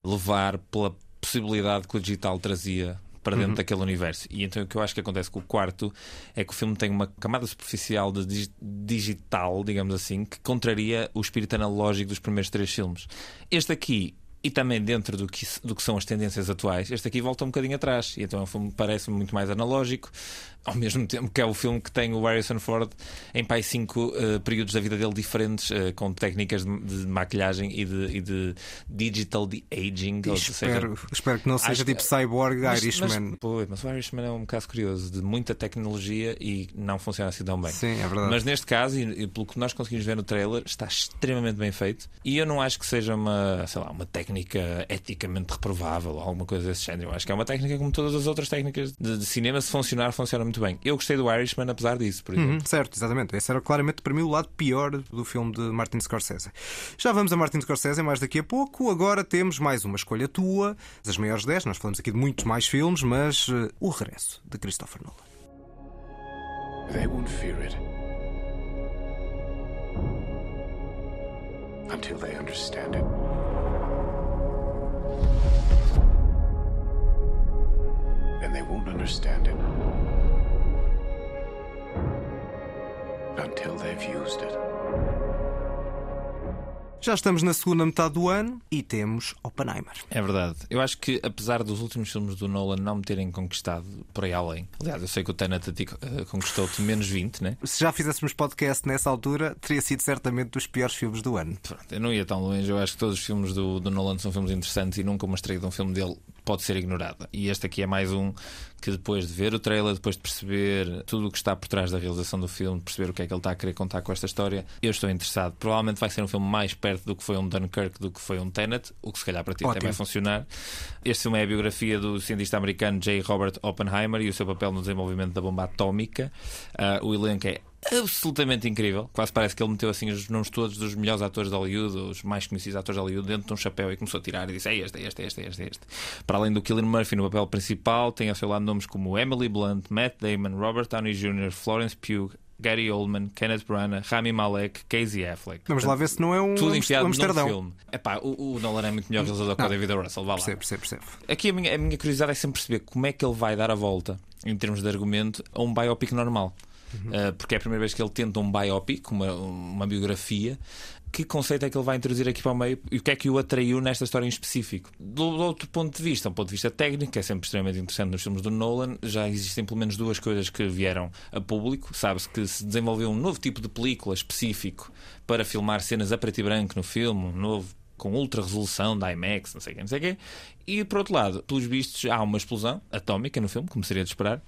levar pela possibilidade que o digital trazia para dentro uhum. daquele universo. E então o que eu acho que acontece com o quarto é que o filme tem uma camada superficial de digital, digamos assim, que contraria o espírito analógico dos primeiros três filmes. Este aqui e também dentro do que, do que são as tendências atuais, este aqui volta um bocadinho atrás. E então é um filme parece muito mais analógico, ao mesmo tempo que é o filme que tem o Harrison Ford em pai cinco uh, períodos da vida dele diferentes, uh, com técnicas de, de maquilhagem e de, e de, digital de aging. Espero, seja, espero que não seja tipo Cyborg mas, Irishman. Mas, pô, mas o Irishman é um caso curioso de muita tecnologia e não funciona assim tão bem. Sim, é verdade. Mas neste caso, e, e pelo que nós conseguimos ver no trailer, está extremamente bem feito. E eu não acho que seja uma, sei lá, uma técnica eticamente reprovável ou alguma coisa desse género. Eu acho que é uma técnica como todas as outras técnicas de, de cinema. Se funcionar, funciona muito bem. Eu gostei do Irishman apesar disso, por exemplo. Uhum, certo, exatamente. Esse era claramente para mim o lado pior do filme de Martin Scorsese. Já vamos a Martin Scorsese mais daqui a pouco. Agora temos mais uma escolha tua, das maiores 10. Nós falamos aqui de muitos mais filmes, mas uh, o regresso de Christopher Nolan. They won't fear it until they understand it. And they won't understand it. Until they've used it. Já estamos na segunda metade do ano e temos Oppenheimer. É verdade. Eu acho que, apesar dos últimos filmes do Nolan não me terem conquistado por aí além, aliás, eu sei que o Tenet uh, conquistou-te menos 20, né? Se já fizéssemos podcast nessa altura, teria sido certamente dos piores filmes do ano. Pronto, eu não ia tão longe. Eu acho que todos os filmes do, do Nolan são filmes interessantes e nunca uma estreia de um filme dele pode ser ignorada. E este aqui é mais um que depois de ver o trailer, depois de perceber tudo o que está por trás da realização do filme, perceber o que é que ele está a querer contar com esta história, eu estou interessado. Provavelmente vai ser um filme mais perto do que foi um Dunkirk, do que foi um Tenet, o que se calhar para ti Ótimo. até vai funcionar. Este filme é a biografia do cientista americano J. Robert Oppenheimer e o seu papel no desenvolvimento da bomba atómica. Uh, o elenco é absolutamente incrível. Quase parece que ele meteu assim os nomes todos dos melhores atores de Hollywood, os mais conhecidos atores de Hollywood, dentro de um chapéu e começou a tirar e disse: é este, é este, é este, é este, é este. Para além do Killian Murphy no papel principal, tem ao seu lado nomes como Emily Blunt, Matt Damon, Robert Downey Jr., Florence Pugh, Gary Oldman, Kenneth Branagh, Rami Malek, Casey Affleck. Vamos lá ver se não é um tudo enfiado Amsterdão. num filme. Epá, o, o Nolan é muito melhor realizador que o David Russell. Vá lá. Percebo, percebo, percebo. Aqui a minha, a minha curiosidade é sempre perceber como é que ele vai dar a volta, em termos de argumento, a um biopic normal. Uhum. Uh, porque é a primeira vez que ele tenta um biopic, uma, uma biografia. Que conceito é que ele vai introduzir aqui para o meio e o que é que o atraiu nesta história em específico? Do, do outro ponto de vista, um ponto de vista técnico, que é sempre extremamente interessante nos filmes do Nolan, já existem pelo menos duas coisas que vieram a público. Sabe-se que se desenvolveu um novo tipo de película específico para filmar cenas a preto e branco no filme, um novo com ultra resolução da IMAX, não sei o não sei o quê. E por outro lado, pelos vistos, há uma explosão atómica no filme, como seria de esperar,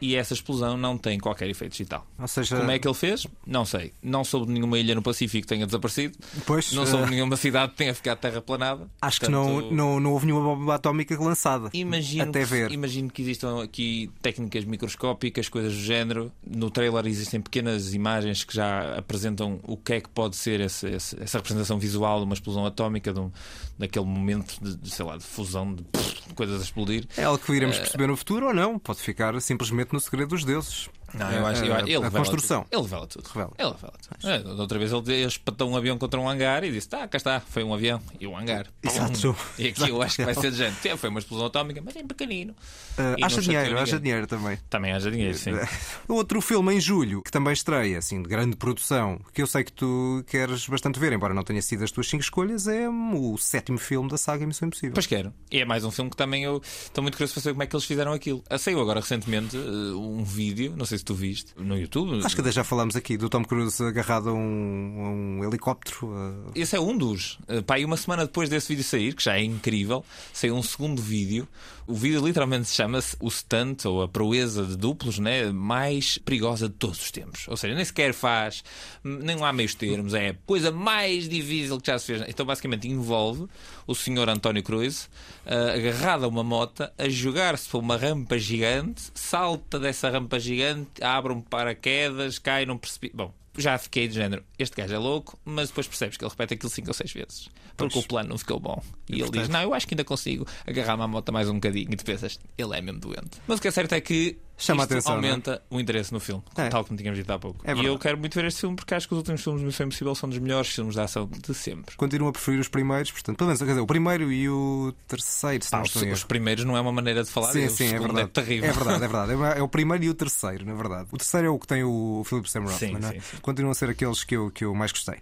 e essa explosão não tem qualquer efeito digital. Seja... Como é que ele fez? Não sei. Não soube de nenhuma ilha no Pacífico que tenha desaparecido. Pois, não soube de uh... nenhuma cidade que tenha ficado terraplanada. Acho Portanto... que não, não, não houve nenhuma bomba atómica lançada. Imagino até que, ver. Imagino que existam aqui técnicas microscópicas, coisas do género. No trailer existem pequenas imagens que já apresentam o que é que pode ser esse, esse, essa representação visual de uma explosão atómica, de um, daquele momento de, de, sei lá, de fusão, de, de coisas a explodir. É algo que iremos uh... perceber no futuro ou não. Pode ficar simplesmente no segredo dos deuses. Não, eu acho, eu, ele a construção. Tudo. Ele revela tudo. Revela. Ele revela tudo. É, outra vez ele espatou um avião contra um hangar e disse: tá, cá está, foi um avião e um hangar. Exato. E aqui eu acho que vai ser de gente. Foi uma explosão atómica, mas é pequenino. Uh, haja dinheiro, haja dinheiro também. Também haja dinheiro, sim. Outro filme em julho, que também estreia, assim, de grande produção, que eu sei que tu queres bastante ver, embora não tenha sido as tuas cinco escolhas, é o sétimo filme da saga Missão Impossível. Pois quero. E é mais um filme que também eu estou muito curioso para saber como é que eles fizeram aquilo. Saiu agora recentemente uh, um vídeo, não sei se tu viste, no YouTube. Acho que já falámos aqui do Tom Cruise agarrado a um, a um helicóptero. Esse é um dos. Uh, pá, e uma semana depois desse vídeo sair, que já é incrível, saiu um segundo vídeo. O vídeo literalmente chama-se o stunt ou a proeza de duplos né, mais perigosa de todos os tempos. Ou seja, nem sequer faz, nem há meios termos, é a coisa mais difícil que já se fez. Então, basicamente, envolve o senhor António Cruz uh, agarrado a uma mota a jogar-se para uma rampa gigante, salta dessa rampa gigante, abre um paraquedas, cai num precipício. Bom, já fiquei de género, este gajo é louco, mas depois percebes que ele repete aquilo 5 ou 6 vezes. Porque pois. o plano não ficou bom. E, e ele diz: Não, eu acho que ainda consigo agarrar-me à moto mais um bocadinho. E tu pensas: Ele é mesmo doente. Mas o que é certo é que Chama isto atenção, é? aumenta o interesse no filme, é. tal como tínhamos dito há pouco. É e eu quero muito ver este filme porque acho que os últimos filmes do Missão Impossível são dos melhores filmes de ação de sempre. Continuo a preferir os primeiros, portanto, pelo menos, quer dizer, o primeiro e o terceiro. Se ah, os, os, primeiros não é uma maneira de falar, sim, sim, é, é verdade. é terrível. É verdade, é verdade. É o primeiro e o terceiro, na verdade. O terceiro é o que tem o Philip Sam Rothman, sim, é? sim, continuam a ser aqueles que eu, que eu mais gostei.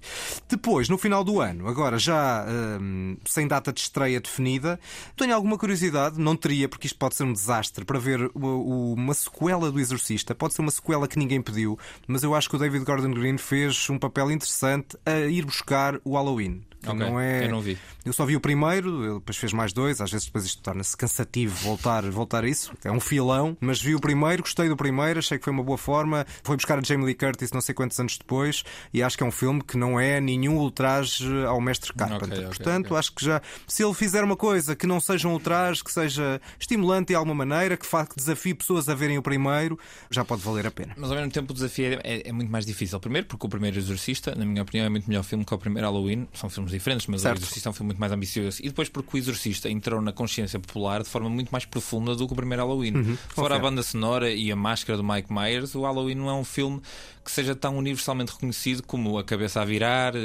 Depois, no final do ano, agora já hum, sem data de estreia definida, tenho alguma curiosidade, não teria, porque isto pode ser um desastre, para ver uma sequela do Exorcista. Pode ser uma sequela que ninguém pediu, mas eu acho que o David Gordon Green fez um papel interessante a ir buscar o Halloween. Okay. Não é... Eu não vi. Eu só vi o primeiro, depois fez mais dois, às vezes depois isto torna-se cansativo voltar, voltar a isso. É um filão, mas vi o primeiro, gostei do primeiro, achei que foi uma boa forma. Foi buscar a Jamie Lee Curtis não sei quantos anos depois e acho que é um filme que não é nenhum ultraje ao mestre Carpenter. Okay, okay, Portanto, acho que já, se ele fizer uma coisa que não seja um ultraje, que seja estimulante de alguma maneira, que, faça, que desafie pessoas a verem o primeiro, já pode valer a pena. Mas ao mesmo tempo o desafio é, é, é muito mais difícil. Primeiro, porque o primeiro Exorcista, na minha opinião, é muito melhor filme que o primeiro Halloween. São filmes diferentes, mas certo. o Exorcista é um filme muito mais ambicioso. E depois porque o Exorcista entrou na consciência popular de forma muito mais profunda do que o primeiro Halloween. Uhum. Fora a banda sonora e a máscara do Mike Myers, o Halloween não é um filme que seja tão universalmente reconhecido como a cabeça a virar, eh,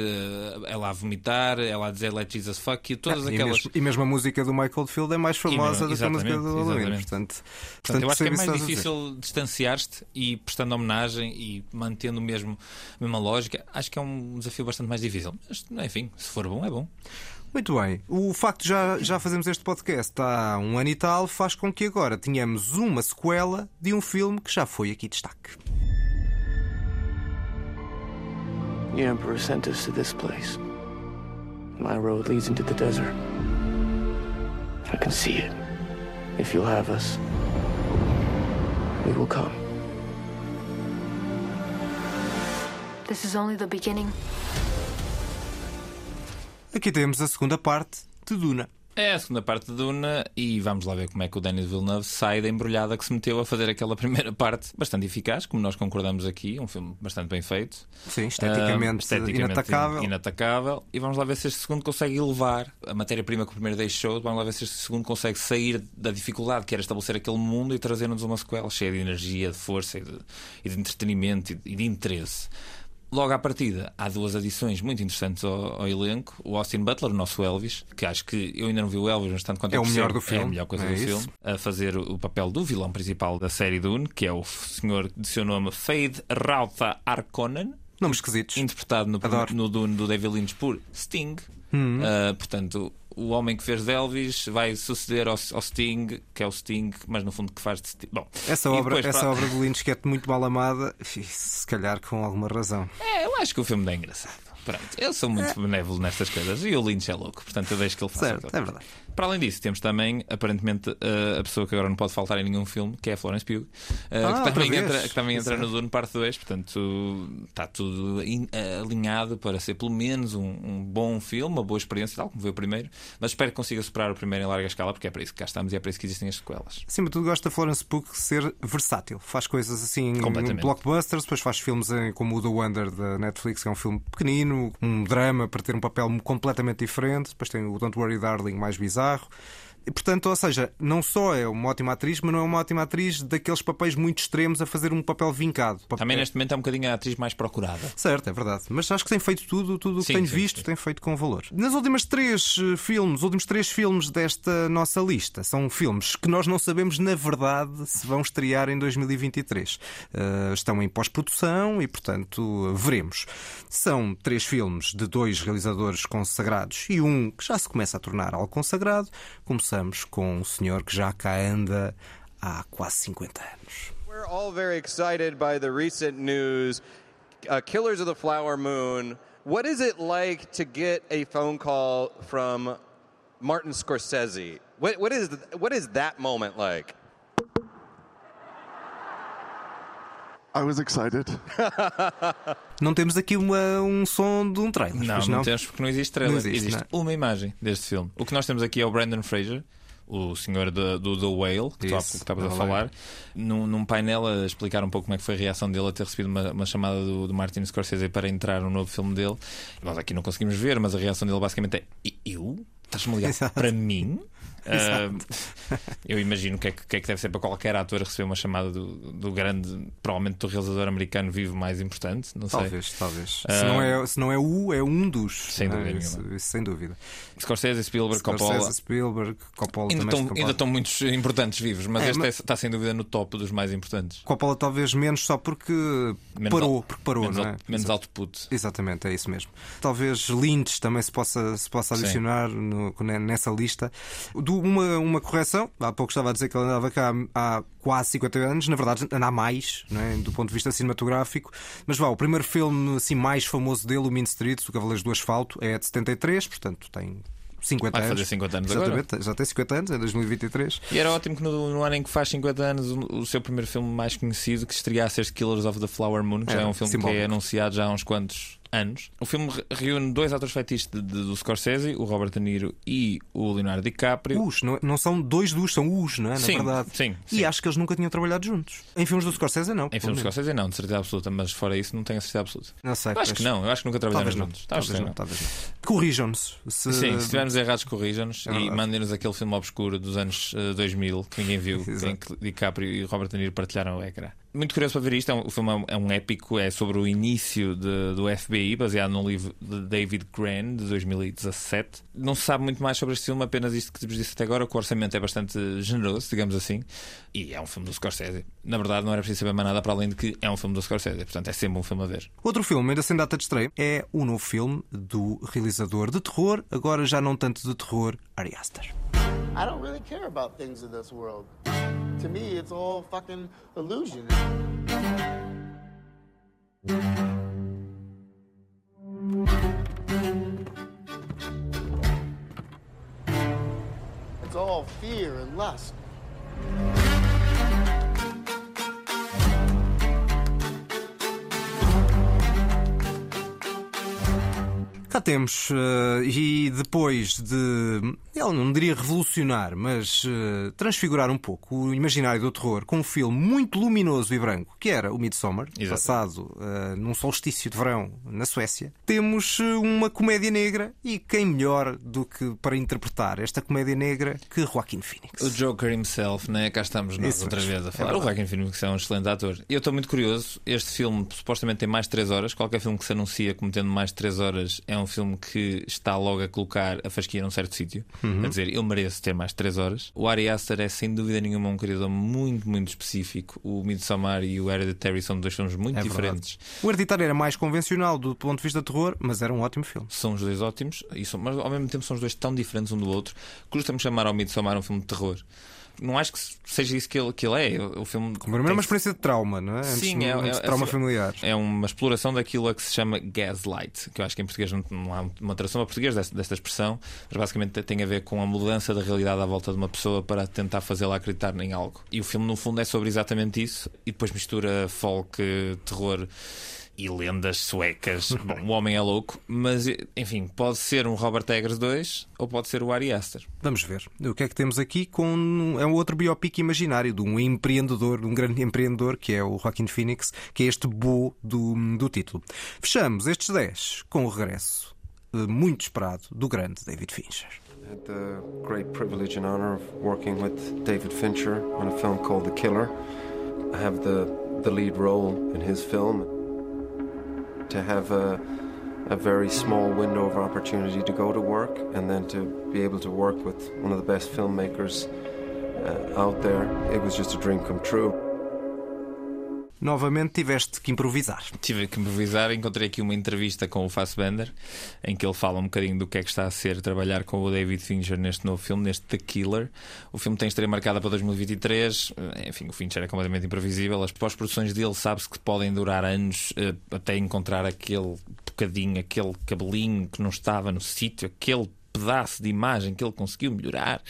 ela a vomitar, ela a dizer Let Jesus fuck you, todas ah, aquelas. E mesmo, e mesmo, a música do Michael Field é mais famosa do que a música do Halloween. Portanto, portanto, portanto, eu acho que é mais difícil distanciar-te e prestando homenagem e mantendo mesmo a mesma lógica. Acho que é um desafio bastante mais difícil. Mas, enfim, se for bom, é bom. Muito bem. O facto de já, já fazemos este podcast há um ano e tal faz com que agora tenhamos uma sequela de um filme que já foi aqui destaque. The Emperor sent us to this place. My road leads into the desert. I can see it. If you'll have us, we will come. This is only the beginning. Aqui temos a segunda parte de Duna. É a segunda parte de Duna e vamos lá ver como é que o Denis Villeneuve sai da embrulhada que se meteu a fazer aquela primeira parte bastante eficaz, como nós concordamos aqui, um filme bastante bem feito. Sim, esteticamente, uh, esteticamente inatacável. inatacável. E vamos lá ver se este segundo consegue elevar a matéria-prima que o primeiro deixou. Vamos lá ver se este segundo consegue sair da dificuldade que era estabelecer aquele mundo e trazer-nos uma sequela cheia de energia, de força e de, e de entretenimento e de, e de interesse. Logo à partida, há duas adições muito interessantes ao, ao, elenco. O Austin Butler, o nosso Elvis, que acho que eu ainda não vi o Elvis, mas tanto quanto é o melhor do filme. É a melhor coisa é do isso. filme. A fazer o papel do vilão principal da série Dune, que é o senhor de seu nome Fade Rauta Arkonen. Nomes esquisitos. Interpretado no, no Dune do David Lynch por Sting. Hum. Uh, portanto, o homem que fez de Elvis vai suceder ao, ao, Sting, que é o Sting, mas no fundo que faz de Sting. Bom, essa obra, essa para... obra de Lynch que é muito mal amada, se calhar com alguma razão. É, eu acho que o filme é engraçado. Pronto, eu sou muito é. benévolo nestas coisas e o Lynch é louco, portanto eu deixo que ele faça. Certo, é verdade. Para além disso, temos também, aparentemente, a pessoa que agora não pode faltar em nenhum filme, que é a Florence Pugh, ah, que também entra, que também entra no Dune Parte 2, portanto está tudo alinhado para ser pelo menos um, um, bom filme, uma boa experiência, tal como foi o primeiro, mas espero que consiga superar o primeiro em larga escala, porque é para isso que cá estamos e é para isso que existem as sequelas. Acima de tudo, gosto da Florence Pugh ser versátil, faz coisas assim em blockbusters, depois faz filmes como o The Wonder da Netflix, que é um filme pequenino, um drama para ter um papel completamente diferente, depois tem o Don't Worry Darling mais bizarro bizarro. E, portanto, ou seja, não só é uma ótima atriz, mas não é uma ótima atriz daqueles papéis muito extremos a fazer um papel vincado. Também neste momento é um bocadinho a atriz mais procurada. Certo, é verdade. Mas acho que tem feito tudo, tudo o que tenho sim, visto, sim. tem feito com valor. Nas últimas três eh, filmes, os últimos três filmes desta nossa lista são filmes que nós não sabemos, na verdade, se vão estrear em 2023. Uh, eh, estão em pós-produção e, portanto, veremos. São três filmes de dois realizadores consagrados e um que já se começa a tornar algo consagrado. Começamos Começamos com um senhor que já cá anda há quase 50 anos. We're all very excited by the recent news. Uh, Killers of the Flower Moon. What is it like to get a phone call from Martin Scorsese? What, what, is, what is that moment like? I was excited. não temos aqui uma, um som de um trailer. Não, não, não, temos porque não existe trailer. Não existe, existe não. uma imagem deste filme. O que nós temos aqui é o Brandon Fraser, o senhor do, do The Whale, que estavas a falar, num, num, painel a explicar um pouco como é que foi a reação dele a ter recebido uma, uma chamada do, do Martin Scorsese para entrar no novo filme dele. Nós aqui não conseguimos ver, mas a reação dele basicamente é: Eu? Estás-me a ligar para mim? Uh, eu imagino que é que, que é que deve ser para qualquer ator receber uma chamada do, do grande, provavelmente do realizador americano vivo mais importante. Não talvez, sei. talvez. Uh, se, não é, se não é o, é um dos. Sem dúvida. É? Isso, isso, sem dúvida. Scorsese, Spielberg, Scorsese, Coppola. Spielberg, Coppola ainda. Estão, ainda estão muitos importantes vivos, mas é, este mas... está sem dúvida no top dos mais importantes. Coppola talvez menos só porque menos parou, porque parou, menos, não é? menos output. Exatamente, é isso mesmo. Talvez Lynch também se possa, se possa adicionar no, nessa lista. Do, uma, uma correção, há pouco estava a dizer que ele andava cá há quase 50 anos, na verdade anda há mais, é? do ponto de vista cinematográfico. Mas vá, o primeiro filme assim, mais famoso dele, o Mean Street, o Cavaleiros do Asfalto, é de 73, portanto tem 50 Vai anos. fazer 50 anos Exatamente, agora. já tem 50 anos, é 2023. E era ótimo que no, no, ano em que faz 50 anos, o, o, seu primeiro filme mais conhecido, que estreasse este Killers of the Flower Moon, que é, já é um filme simbólico. que é anunciado já há uns quantos anos. O filme reúne dois atores fetiches de, de, do Scorsese, o Robert De Niro e o Leonardo DiCaprio. Os, não, não são dois dos, são os, não é? Na sim, verdade. Sim, sim. E acho que eles nunca tinham trabalhado juntos. Em filmes do Scorsese, não. Em filmes do Scorsese, não, de certeza absoluta, mas fora isso, não tenho a certeza absoluta. Não sei. Eu acho que não, eu acho que nunca trabalharam juntos. Talvez, talvez não. Talvez não. Corrijam-nos. Se... Sim, se estivermos errados, corrijam-nos é e mandem-nos aquele filme obscuro dos anos uh, eh, 2000 que ninguém viu, em que DiCaprio e Robert De Niro partilharam o ecrã muito curioso para ver isto. É um, o filme é um épico, é sobre o início de, do FBI, baseado num livro de David Gran, de 2017. Não se sabe muito mais sobre este filme, apenas isto que vos disse até agora, que o orçamento é bastante generoso, digamos assim, e é um filme do Scorsese. Na verdade, não era preciso saber mais nada para além de que é um filme do Scorsese, portanto é sempre um filme a ver. Outro filme, ainda sem data de estreia, é o novo filme do realizador de terror, agora já não tanto de terror, Ari Aster. I don't really care about things in this world. To me, it's all fucking illusion. It's all fear and lust. Cá temos, uh, e depois de ele não diria revolucionar, mas uh, transfigurar um pouco o imaginário do terror com um filme muito luminoso e branco, que era o Midsommar, Exato. passado uh, num solstício de verão na Suécia. Temos uma comédia negra e quem melhor do que para interpretar esta comédia negra que Joaquin Phoenix. O Joker himself, né? Cá estamos nós Isso outra vez a falar. É o Joaquin Phoenix é um excelente ator. Eu estou muito curioso. Este filme supostamente tem mais de 3 horas. Qualquer filme que se anuncia como tendo mais de 3 horas é um filme que está logo a colocar a fasquia num certo sítio. Uhum. A dizer, eu mereço ter mais 3 horas. O Ari Aster é sem dúvida nenhuma um criador muito, muito específico. O Midsommar e o Hereditary são dois filmes muito é diferentes. O Hereditário era mais convencional do ponto de vista de terror, mas era um ótimo filme. São os dois ótimos, e são, mas ao mesmo tempo são os dois tão diferentes um do outro. Custa-me chamar ao Midsommar um filme de terror não acho que seja isso que ele, que ele é. O filme Primeiro é uma experiência de trauma, não é? Antes Sim, é, é, é trauma é, familiar. É uma exploração daquilo a que se chama gaslight, que eu acho que em português não, não há uma tradução a português desta, desta, expressão, mas basicamente tem a ver com a mudança da realidade à volta de uma pessoa para tentar fazê-la acreditar em algo. E o filme, no fundo, é sobre exatamente isso, e depois mistura folk, terror e lendas suecas. Bom, o homem é louco, mas enfim, pode ser um Robert Eggers 2 ou pode ser o Ari Aster. Vamos ver. O que é que temos aqui com é um outro biopic imaginário de um empreendedor, de um grande empreendedor que é o Joaquin Phoenix, que é este bo do, do título. Fechamos estes 10 com o regresso eh, muito esperado do grande David Fincher. had the great privilege and honor of working with David Fincher on a film called The Killer. I have the the lead role in his film. To have a, a very small window of opportunity to go to work and then to be able to work with one of the best filmmakers uh, out there, it was just a dream come true. Novamente tiveste que improvisar. Tive que improvisar. Encontrei aqui uma entrevista com o Fassbender em que ele fala um bocadinho do que é que está a ser trabalhar com o David Fincher neste novo filme, neste The Killer. O filme tem estreia marcada para 2023. Enfim, o Fincher é completamente imprevisível. As pós-produções dele sabe-se que podem durar anos eh, até encontrar aquele bocadinho, aquele cabelinho que não estava no sítio, aquele pedaço de imagem que ele conseguiu melhorar.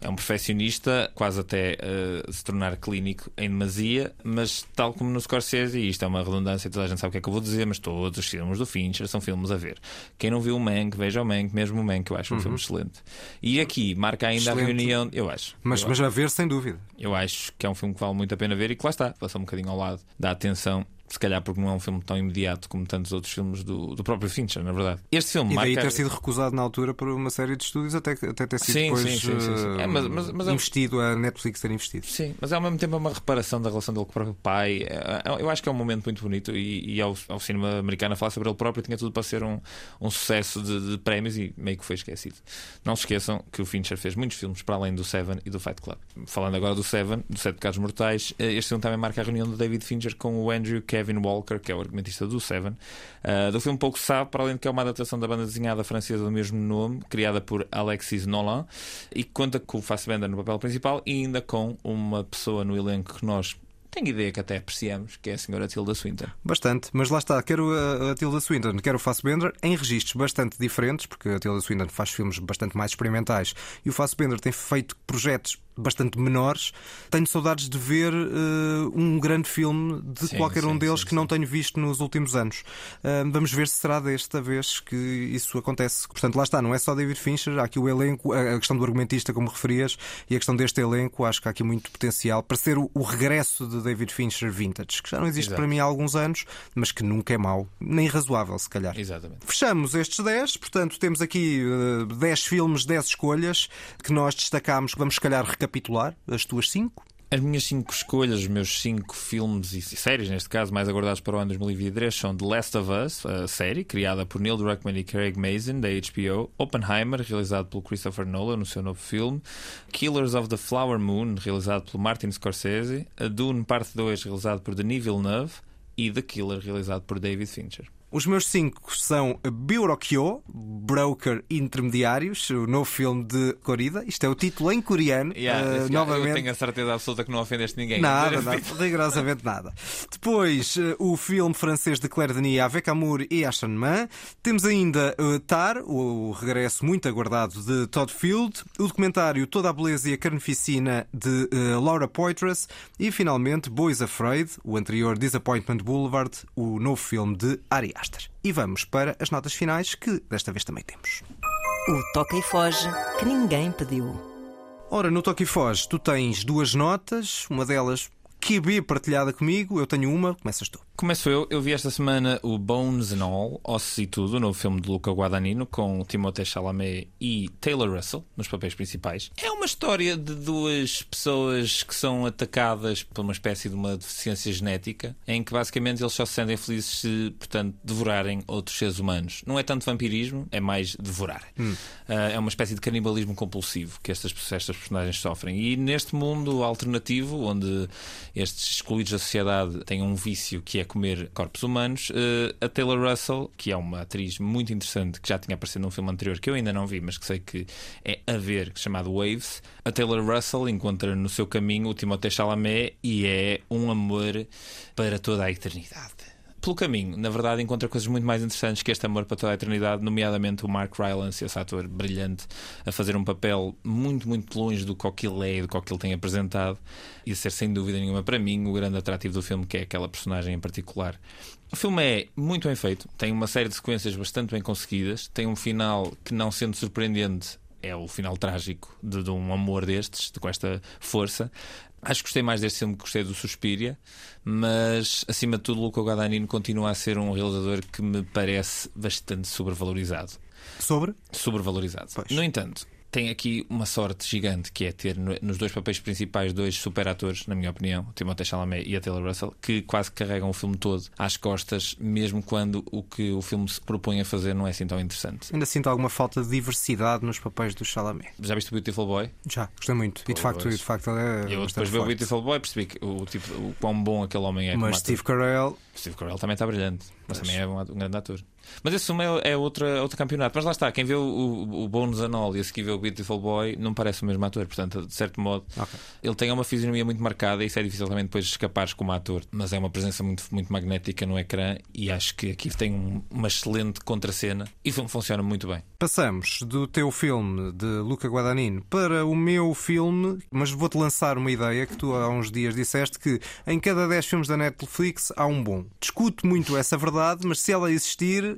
É um perfeccionista, quase até uh, se tornar clínico em demasia, mas tal como no Scorsese, e isto é uma redundância, toda a gente sabe o que é que eu vou dizer, mas todos os filmes do Fincher são filmes a ver. Quem não viu o Mank, veja o Mank, mesmo o Mank, eu acho um uhum. filme excelente. E aqui marca ainda excelente. a reunião, eu acho. Mas, eu mas a ver, sem dúvida. Eu acho que é um filme que vale muito a pena ver e que lá está, passou um bocadinho ao lado da atenção se calhar porque não é um filme tão imediato como tantos outros filmes do, do próprio Fincher, na verdade. Este filme e daí marca... ter sido recusado na altura por uma série de estúdios, até, até ter sido sim, depois sim, sim, sim, É, mas, mas, mas é investido, é... a Netflix ter investido. Sim, mas ao mesmo tempo é uma reparação da relação dele com o próprio pai. É, é, eu acho que é um momento muito bonito e, e ao, ao, cinema americano a falar sobre ele próprio tinha tudo para ser um, um sucesso de, de, prémios e meio que foi esquecido. Não se esqueçam que o Fincher fez muitos filmes para além do Seven e do Fight Club. Falando agora do Seven, do Sete Pecados Mortais, eh, este filme também marca a reunião do David Fincher com o Andrew Kevin Walker, que é o argumentista do Seven. Uh, do filme pouco sabe, para além de que é uma adaptação da banda desenhada francesa do mesmo nome, criada por Alexis Nolan, e que conta com o Fassbender no papel principal e ainda com uma pessoa no elenco que nós tenho ideia que até apreciamos, que é a senhora Tilda Swinton. Bastante, mas lá está, quero a, a Tilda Swinton, quero o Fassbender em registros bastante diferentes, porque a Tilda Swinton faz filmes bastante mais experimentais e o Fassbender tem feito projetos bastante menores. Tenho saudades de ver uh, um grande filme de sim, qualquer sim, um deles sim, que não tenho visto nos últimos anos. Uh, vamos ver se será desta vez que isso acontece. Portanto, lá está, não é só David Fincher, há aqui o elenco, a questão do argumentista, como referias, e a questão deste elenco, acho que há aqui muito potencial para ser o, o regresso de David Fincher vintage, que já não existe Exato. para mim há alguns anos, mas que nunca é mau, nem razoável, se calhar. Exatamente. Fechamos estes 10, portanto, temos aqui uh, 10 filmes, 10 escolhas que nós destacámos, vamos, se calhar, recapitular recapitular as tuas cinco? As minhas cinco escolhas, os meus cinco filmes e séries, neste caso, mais aguardados para o ano 2023, são The Last of Us, a série criada por Neil Druckmann e Craig Mazin, da HBO, Oppenheimer, realizado pelo Christopher Nolan no seu novo filme, Killers of the Flower Moon, realizado pelo Martin Scorsese, a Dune Parte 2, realizado por Denis Villeneuve, e The Killer, realizado por David Fincher. Os meus cinco são Byurokyo, Broker Intermediários, o novo filme de corrida. Isto é o título em coreano. Yeah, uh, novamente. Eu tenho a certeza absoluta que não ofendeste ninguém. Nada, nada rigorosamente nada. Depois, uh, o filme francês de Claire Denis, Avec Amour e Man. Temos ainda uh, Tar, o regresso muito aguardado de Todd Field. O documentário Toda a Beleza e a Carnificina de Laura Poitras. E, finalmente, Boys Afraid, o anterior Disappointment Boulevard, o novo filme de E vamos para as notas finais que desta vez também temos. O Toca e Foge que ninguém pediu. Ora, no Toque e Foge, tu tens duas notas, uma delas QB partilhada comigo, eu tenho uma, começas tu. Começo eu. Eu vi esta semana o Bones and All, Ossos e Tudo, o novo filme de Luca Guadagnino, com Timothée Chalamet e Taylor Russell nos papéis principais. É uma história de duas pessoas que são atacadas por uma espécie de uma deficiência genética, em que basicamente eles só se sentem felizes se, portanto, devorarem outros seres humanos. Não é tanto vampirismo, é mais devorar. Hum. Uh, é uma espécie de canibalismo compulsivo que estas, estas personagens sofrem. E neste mundo alternativo, onde estes excluídos da sociedade têm um vício que é comer corpos humanos. Uh, a Taylor Russell, que é uma atriz muito interessante, que já tinha aparecido num filme anterior que eu ainda não vi, mas que sei que é a ver, chamado Waves. A Taylor Russell encontra no seu caminho o Timothée Chalamet e é um amor para toda a eternidade pelo caminho, na verdade, encontra coisas muito mais interessantes que este amor para toda a eternidade, nomeadamente o Mark Rylance, esse ator brilhante, a fazer um papel muito, muito longe do que ele é e do que ele tem apresentado, e a ser, sem dúvida nenhuma, para mim, o grande atrativo do filme, que é aquela personagem em particular. O filme é muito bem feito, tem uma série de sequências bastante bem conseguidas, tem um final que, não sendo surpreendente, é o final trágico de, de, um amor destes, de, com esta força. Acho que gostei mais deste filme que gostei do Suspiria, mas acima de tudo, Luca Guadagnino continua a ser um realizador que me parece bastante sobrevalorizado. Sobre? Sobrevalorizado. Pois. No entanto, tem aqui uma sorte gigante que é ter nos dois papéis principais dois super atores, na minha opinião, o Timothée Chalamet e a Taylor Russell, que quase carregam o filme todo às costas, mesmo quando o que o filme se propõe a fazer não é assim tão interessante. Ainda sinto alguma falta de diversidade nos papéis do Chalamet. Já viste o Beautiful Boy? Já, gostei muito. e de facto, de facto é. Eu depois vi o Beautiful Boy percebi que o, tipo, o quão bom aquele homem é. Mas Steve Carell. Steve Carell também está brilhante, mas, mas também é um, um grande ator. Mas esse filme é, é outra, outro campeonato. Mas lá está, quem vê o, o, o Bones Anol e a seguir vê o Beautiful Boy não parece o mesmo ator. Portanto, de certo modo, okay. ele tem uma fisionomia muito marcada e isso é difícil também depois escapares como ator. Mas é uma presença muito, muito magnética no ecrã e acho que aqui tem um, uma excelente contracena e o filme funciona muito bem. Passamos do teu filme de Luca Guadagnino para o meu filme, mas vou-te lançar uma ideia que tu há uns dias disseste que em cada 10 filmes da Netflix há um bom. Discuto muito essa verdade, mas se ela existir,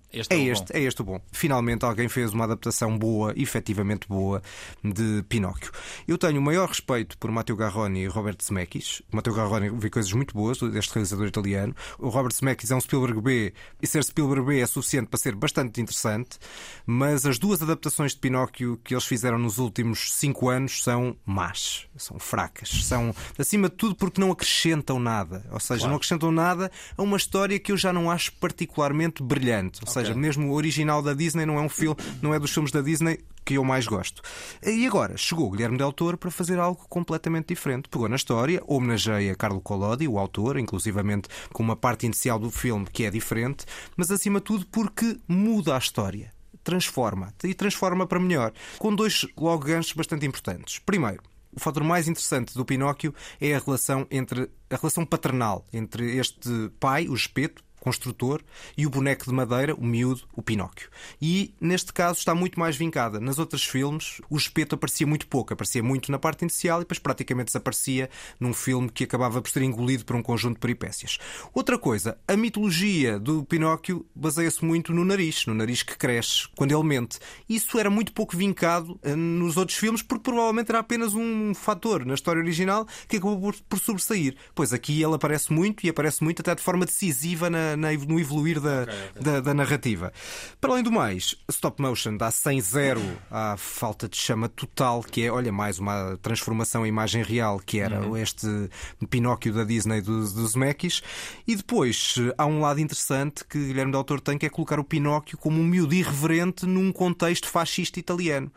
Este é, é este, é este o bom. Finalmente alguém fez uma adaptação boa, efetivamente boa, de Pinóquio. Eu tenho o maior respeito por Matteo Garroni e Robert Zemeckis. O Matteo Garroni vi coisas muito boas deste realizador italiano. O Robert Zemeckis é um Spielberg B e ser Spielberg B é suficiente para ser bastante interessante, mas as duas adaptações de Pinóquio que eles fizeram nos últimos cinco anos são más, são fracas, são acima de tudo porque não acrescentam nada. Ou seja, claro. não acrescentam nada a uma história que eu já não acho particularmente brilhante. Ou okay seja, mesmo o original da Disney não é um filme, não é dos filmes da Disney que eu mais gosto. E agora chegou o Guilherme Del Toro para fazer algo completamente diferente. Pegou na história, homenageia Carlo Collodi, o autor, inclusivamente com uma parte inicial do filme que é diferente, mas acima de tudo porque muda a história. Transforma e transforma para melhor, com dois logo ganchos bastante importantes. Primeiro, o fator mais interessante do Pinóquio é a relação entre a relação paternal entre este pai, o espeto, construtor, e o boneco de madeira, o miúdo, o Pinóquio. E neste caso está muito mais vincada. Nas outros filmes, o espeto aparecia muito pouco, aparecia muito na parte inicial e depois praticamente desaparecia num filme que acabava por ser engolido por um conjunto de peripécias. Outra coisa, a mitologia do Pinóquio baseia-se muito no nariz, no nariz que cresce quando ele mente. Isso era muito pouco vincado eh, nos outros filmes porque provavelmente era apenas um fator na história original que acabou por sobressair. Pois aqui ele aparece muito e aparece muito até de forma decisiva na na, no evoluir da, okay, okay. Da, da, narrativa. Para além do mais, stop motion dá 100-0 à falta de chama total, que é, olha, mais uma transformação em imagem real, que era uhum. este Pinóquio da Disney dos, dos Mekis. E depois há um lado interessante que Guilherme Del Toro tem, que é colocar o Pinóquio como um miúdo irreverente num contexto fascista italiano,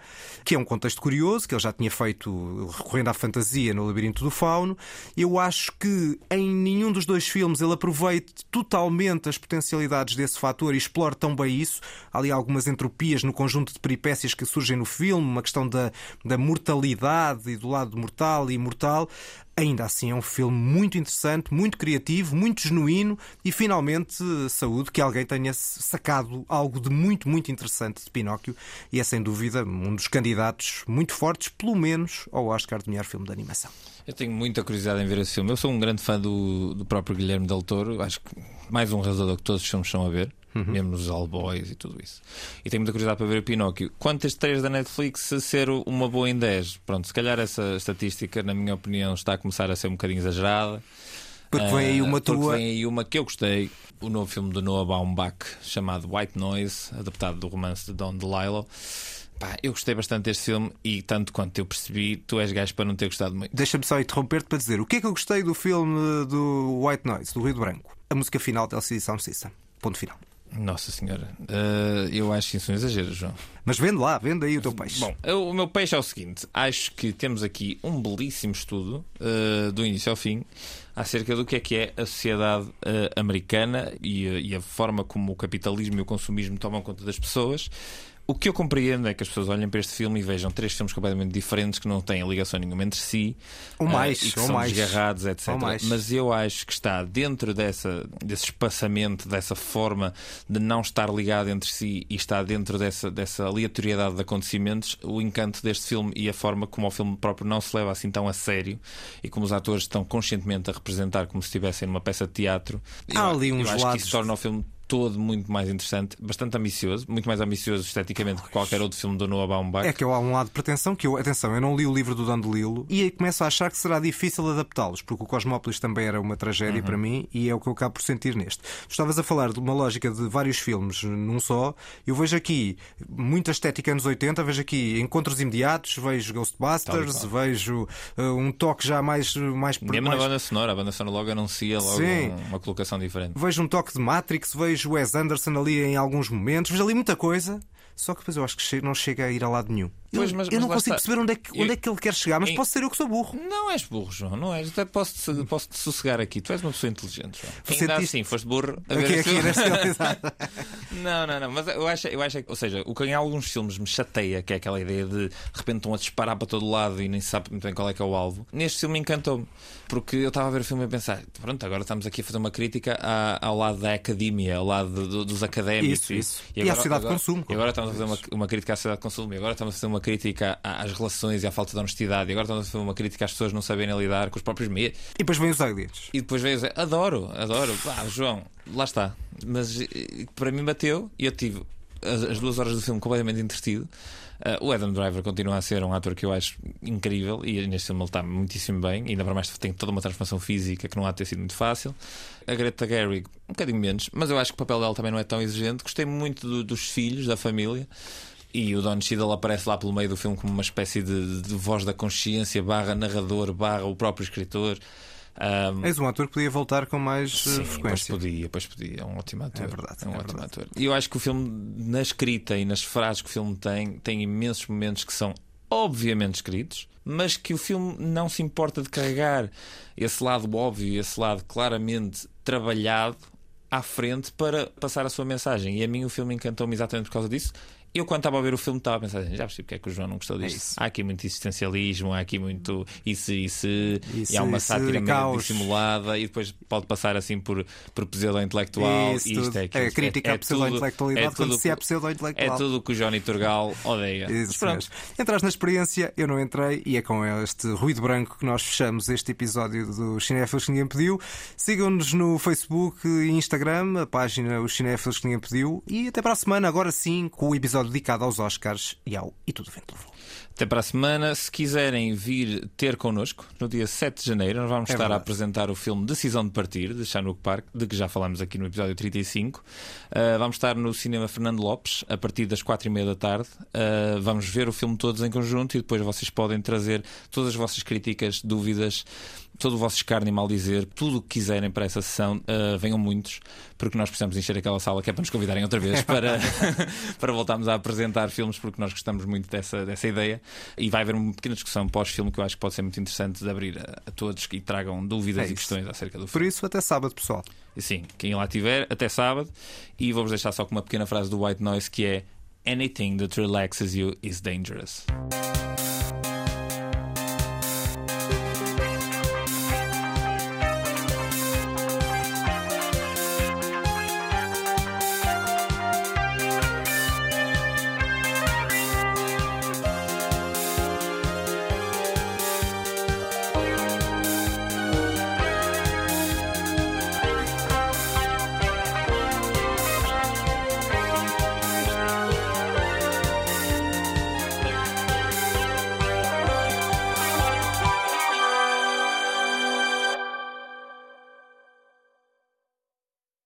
que é um contexto curioso, que ele já tinha feito recorrendo à fantasia no Labirinto do Fauno. Eu acho que em nenhum dos dois filmes ele aproveita totalmente as potencialidades desse fator e explora tão bem isso. Há ali algumas entropias no conjunto de peripécias que surgem no filme, uma questão da, da mortalidade e do lado mortal e imortal. Ainda assim é um filme muito interessante, muito criativo, muito genuíno e finalmente saúde que alguém tenha sacado algo de muito, muito interessante de Pinóquio e é sem dúvida um dos candidatos muito fortes, pelo menos, ao Oscar de melhor filme de animação. Eu tenho muita curiosidade em ver esse filme. Eu sou um grande fã do, do próprio Guilherme Del Toro. Acho que mais um realizador que todos os filmes são a ver. Uhum. Mesmo os All Boys e tudo isso. E tenho muita curiosidade para ver o Pinóquio. Este 3 da Netflix ser uma boa em 10, pronto, se calhar essa estatística, na minha opinião, está começar a ser um bocadinho exagerada. Porque vem aí uma uh, tua. Vem aí uma que eu gostei. O novo filme do Noah Baumbach, chamado White Noise, adaptado do romance de Don DeLillo. Pá, eu gostei bastante deste filme e, tanto quanto eu percebi, tu és gajo para não ter gostado muito. Deixa-me só interromper-te para dizer o que é que eu gostei do filme do White Noise, do Rio Branco. A música final de LCD Sound System. Ponto final. Nossa Senhora, uh, eu acho isso um exagero, João. Mas vende lá, vende aí o teu peixe. Bom, o meu peixe é o seguinte: acho que temos aqui um belíssimo estudo, uh, do início ao fim, acerca do que é que é a sociedade uh, americana e, e, a forma como o capitalismo e o consumismo tomam conta das pessoas. O que eu compreendo é que as pessoas olhem para este filme e vejam três filmes completamente diferentes que não têm ligação nenhuma entre si ou mais, uh, e que ou são mais. desgarrados, etc. Mas eu acho que está dentro dessa, desse espaçamento, dessa forma de não estar ligado entre si e está dentro dessa, dessa aleatoriedade de acontecimentos o encanto deste filme e a forma como o filme próprio não se leva assim tão a sério e como os atores estão conscientemente a representar como se estivessem numa peça de teatro. Há ali uns eu acho lados... que isso torna o filme todo muito mais interessante, bastante ambicioso, muito mais ambicioso esteticamente que qualquer outro filme do Noah Baumbach. É que há um lado de pretensão que eu, atenção, eu não li o livro do Dan DeLillo e aí começo a achar que será difícil adaptá-los, porque o Cosmópolis também era uma tragédia uhum. para mim e é o que eu acabo por sentir neste. Tu estavas a falar de uma lógica de vários filmes num só. Eu vejo aqui muita estética anos 80, vejo aqui encontros imediatos, vejo Ghostbusters, vejo uh, um toque já mais mais Mesmo mais... na banda sonora, a banda sonora logo anuncia logo Sim. uma colocação diferente. Vejo um toque de Matrix, vejo Wes Anderson ali em alguns momentos, vejo ali muita coisa. Só que depois eu acho que não chega a ir a lado nenhum. Pois, mas, eu mas não consigo está. perceber onde é, que, onde é que ele quer chegar, mas posso ser eu que sou burro. Não és burro, João, não és. Até posso, -te, posso -te sossegar aqui. Tu és uma pessoa inteligente, João. Ainda assim, foste burro a ver aqui, aqui Não, não, não. Mas eu acho, eu acho ou seja, o que em alguns filmes me chateia, que é aquela ideia de de repente estão a disparar para todo lado e nem se sabe muito bem qual é que é o alvo. Neste filme encantou-me. Porque eu estava a ver o filme e a pensar, pronto, agora estamos aqui a fazer uma crítica à, ao lado da academia, ao lado do, dos académicos. Isso, isso. E, agora, e à sociedade agora, de consumo. E agora estamos a fazer uma, uma crítica à sociedade de consumo, e agora estamos a fazer uma crítica às relações e à falta de honestidade, e agora estamos a fazer uma crítica às pessoas não saberem lidar com os próprios meios. E depois vem os aliens. E depois vem os Adoro, adoro. Ah, João, lá está. Mas para mim bateu e eu tive as, as duas horas do filme completamente entretido. Uh, o Adam Driver continua a ser um ator que eu acho incrível e neste filme ele está muitíssimo bem. E ainda para mais tem toda uma transformação física que não há de ter sido muito fácil. A Greta Gerwig, um bocadinho menos, mas eu acho que o papel dela também não é tão exigente. Gostei muito do, dos filhos, da família. E o Don Cheadle aparece lá pelo meio do filme como uma espécie de, de voz da consciência, barra narrador, barra o próprio escritor. Um, És um ator que podia voltar com mais eh, sim, frequência. Pois podia, pois podia. É um ótimo ator. É verdade. É um é ótimo verdade. ator. E eu acho que o filme, na escrita e nas frases que o filme tem, tem imensos momentos que são obviamente escritos, mas que o filme não se importa de carregar esse lado óbvio, esse lado claramente trabalhado à frente para passar a sua mensagem. E a mim o filme encantou-me exatamente por causa disso eu, quando estava a ver o filme, estava a pensar, já percebi porque é que o João não gostou disto. É há aqui muito existencialismo, há aqui muito isso, isso, isso e há uma sátira meio dissimulada, e depois pode passar assim por, por pseudo-intelectual. Isto tudo. é, é crítica é, é à pseudo-intelectualidade, é quando se é pseudo-intelectual. É tudo que o Johnny Turgal odeia. Isso Mas Entras na experiência, eu não entrei, e é com este ruído branco que nós fechamos este episódio do Cinéfilos que ninguém pediu. Sigam-nos no Facebook e Instagram, a página Os Cinéfilos que ninguém pediu, e até para a semana, agora sim, com o episódio dedicado aos Oscars e ao E Tudo Vento Levou. Até para a semana. Se quiserem vir ter connosco, no dia 7 de janeiro, nós vamos é estar verdade. a apresentar o filme Decisão de Partir, de Chanuk Park, de que já falamos aqui no episódio 35. Uh, vamos estar no Cinema Fernando Lopes, a partir das 4 e meia da tarde. Uh, vamos ver o filme todos em conjunto e depois vocês podem trazer todas as vossas críticas, dúvidas todo o vosso escárnio e mal dizer, tudo o que quiserem para essa sessão, uh, venham muitos, porque nós precisamos encher aquela sala que é para nos convidarem outra vez para, para voltarmos a apresentar filmes, porque nós gostamos muito dessa, dessa ideia. E vai haver uma pequena discussão pós-filme que eu acho que pode ser muito interessante de abrir a, a todos que tragam dúvidas é e questões acerca do filme. Por isso, até sábado, pessoal. Sim, quem lá tiver, até sábado. E vou-vos deixar só com uma pequena frase do White Noise que é Anything that relaxes you is dangerous.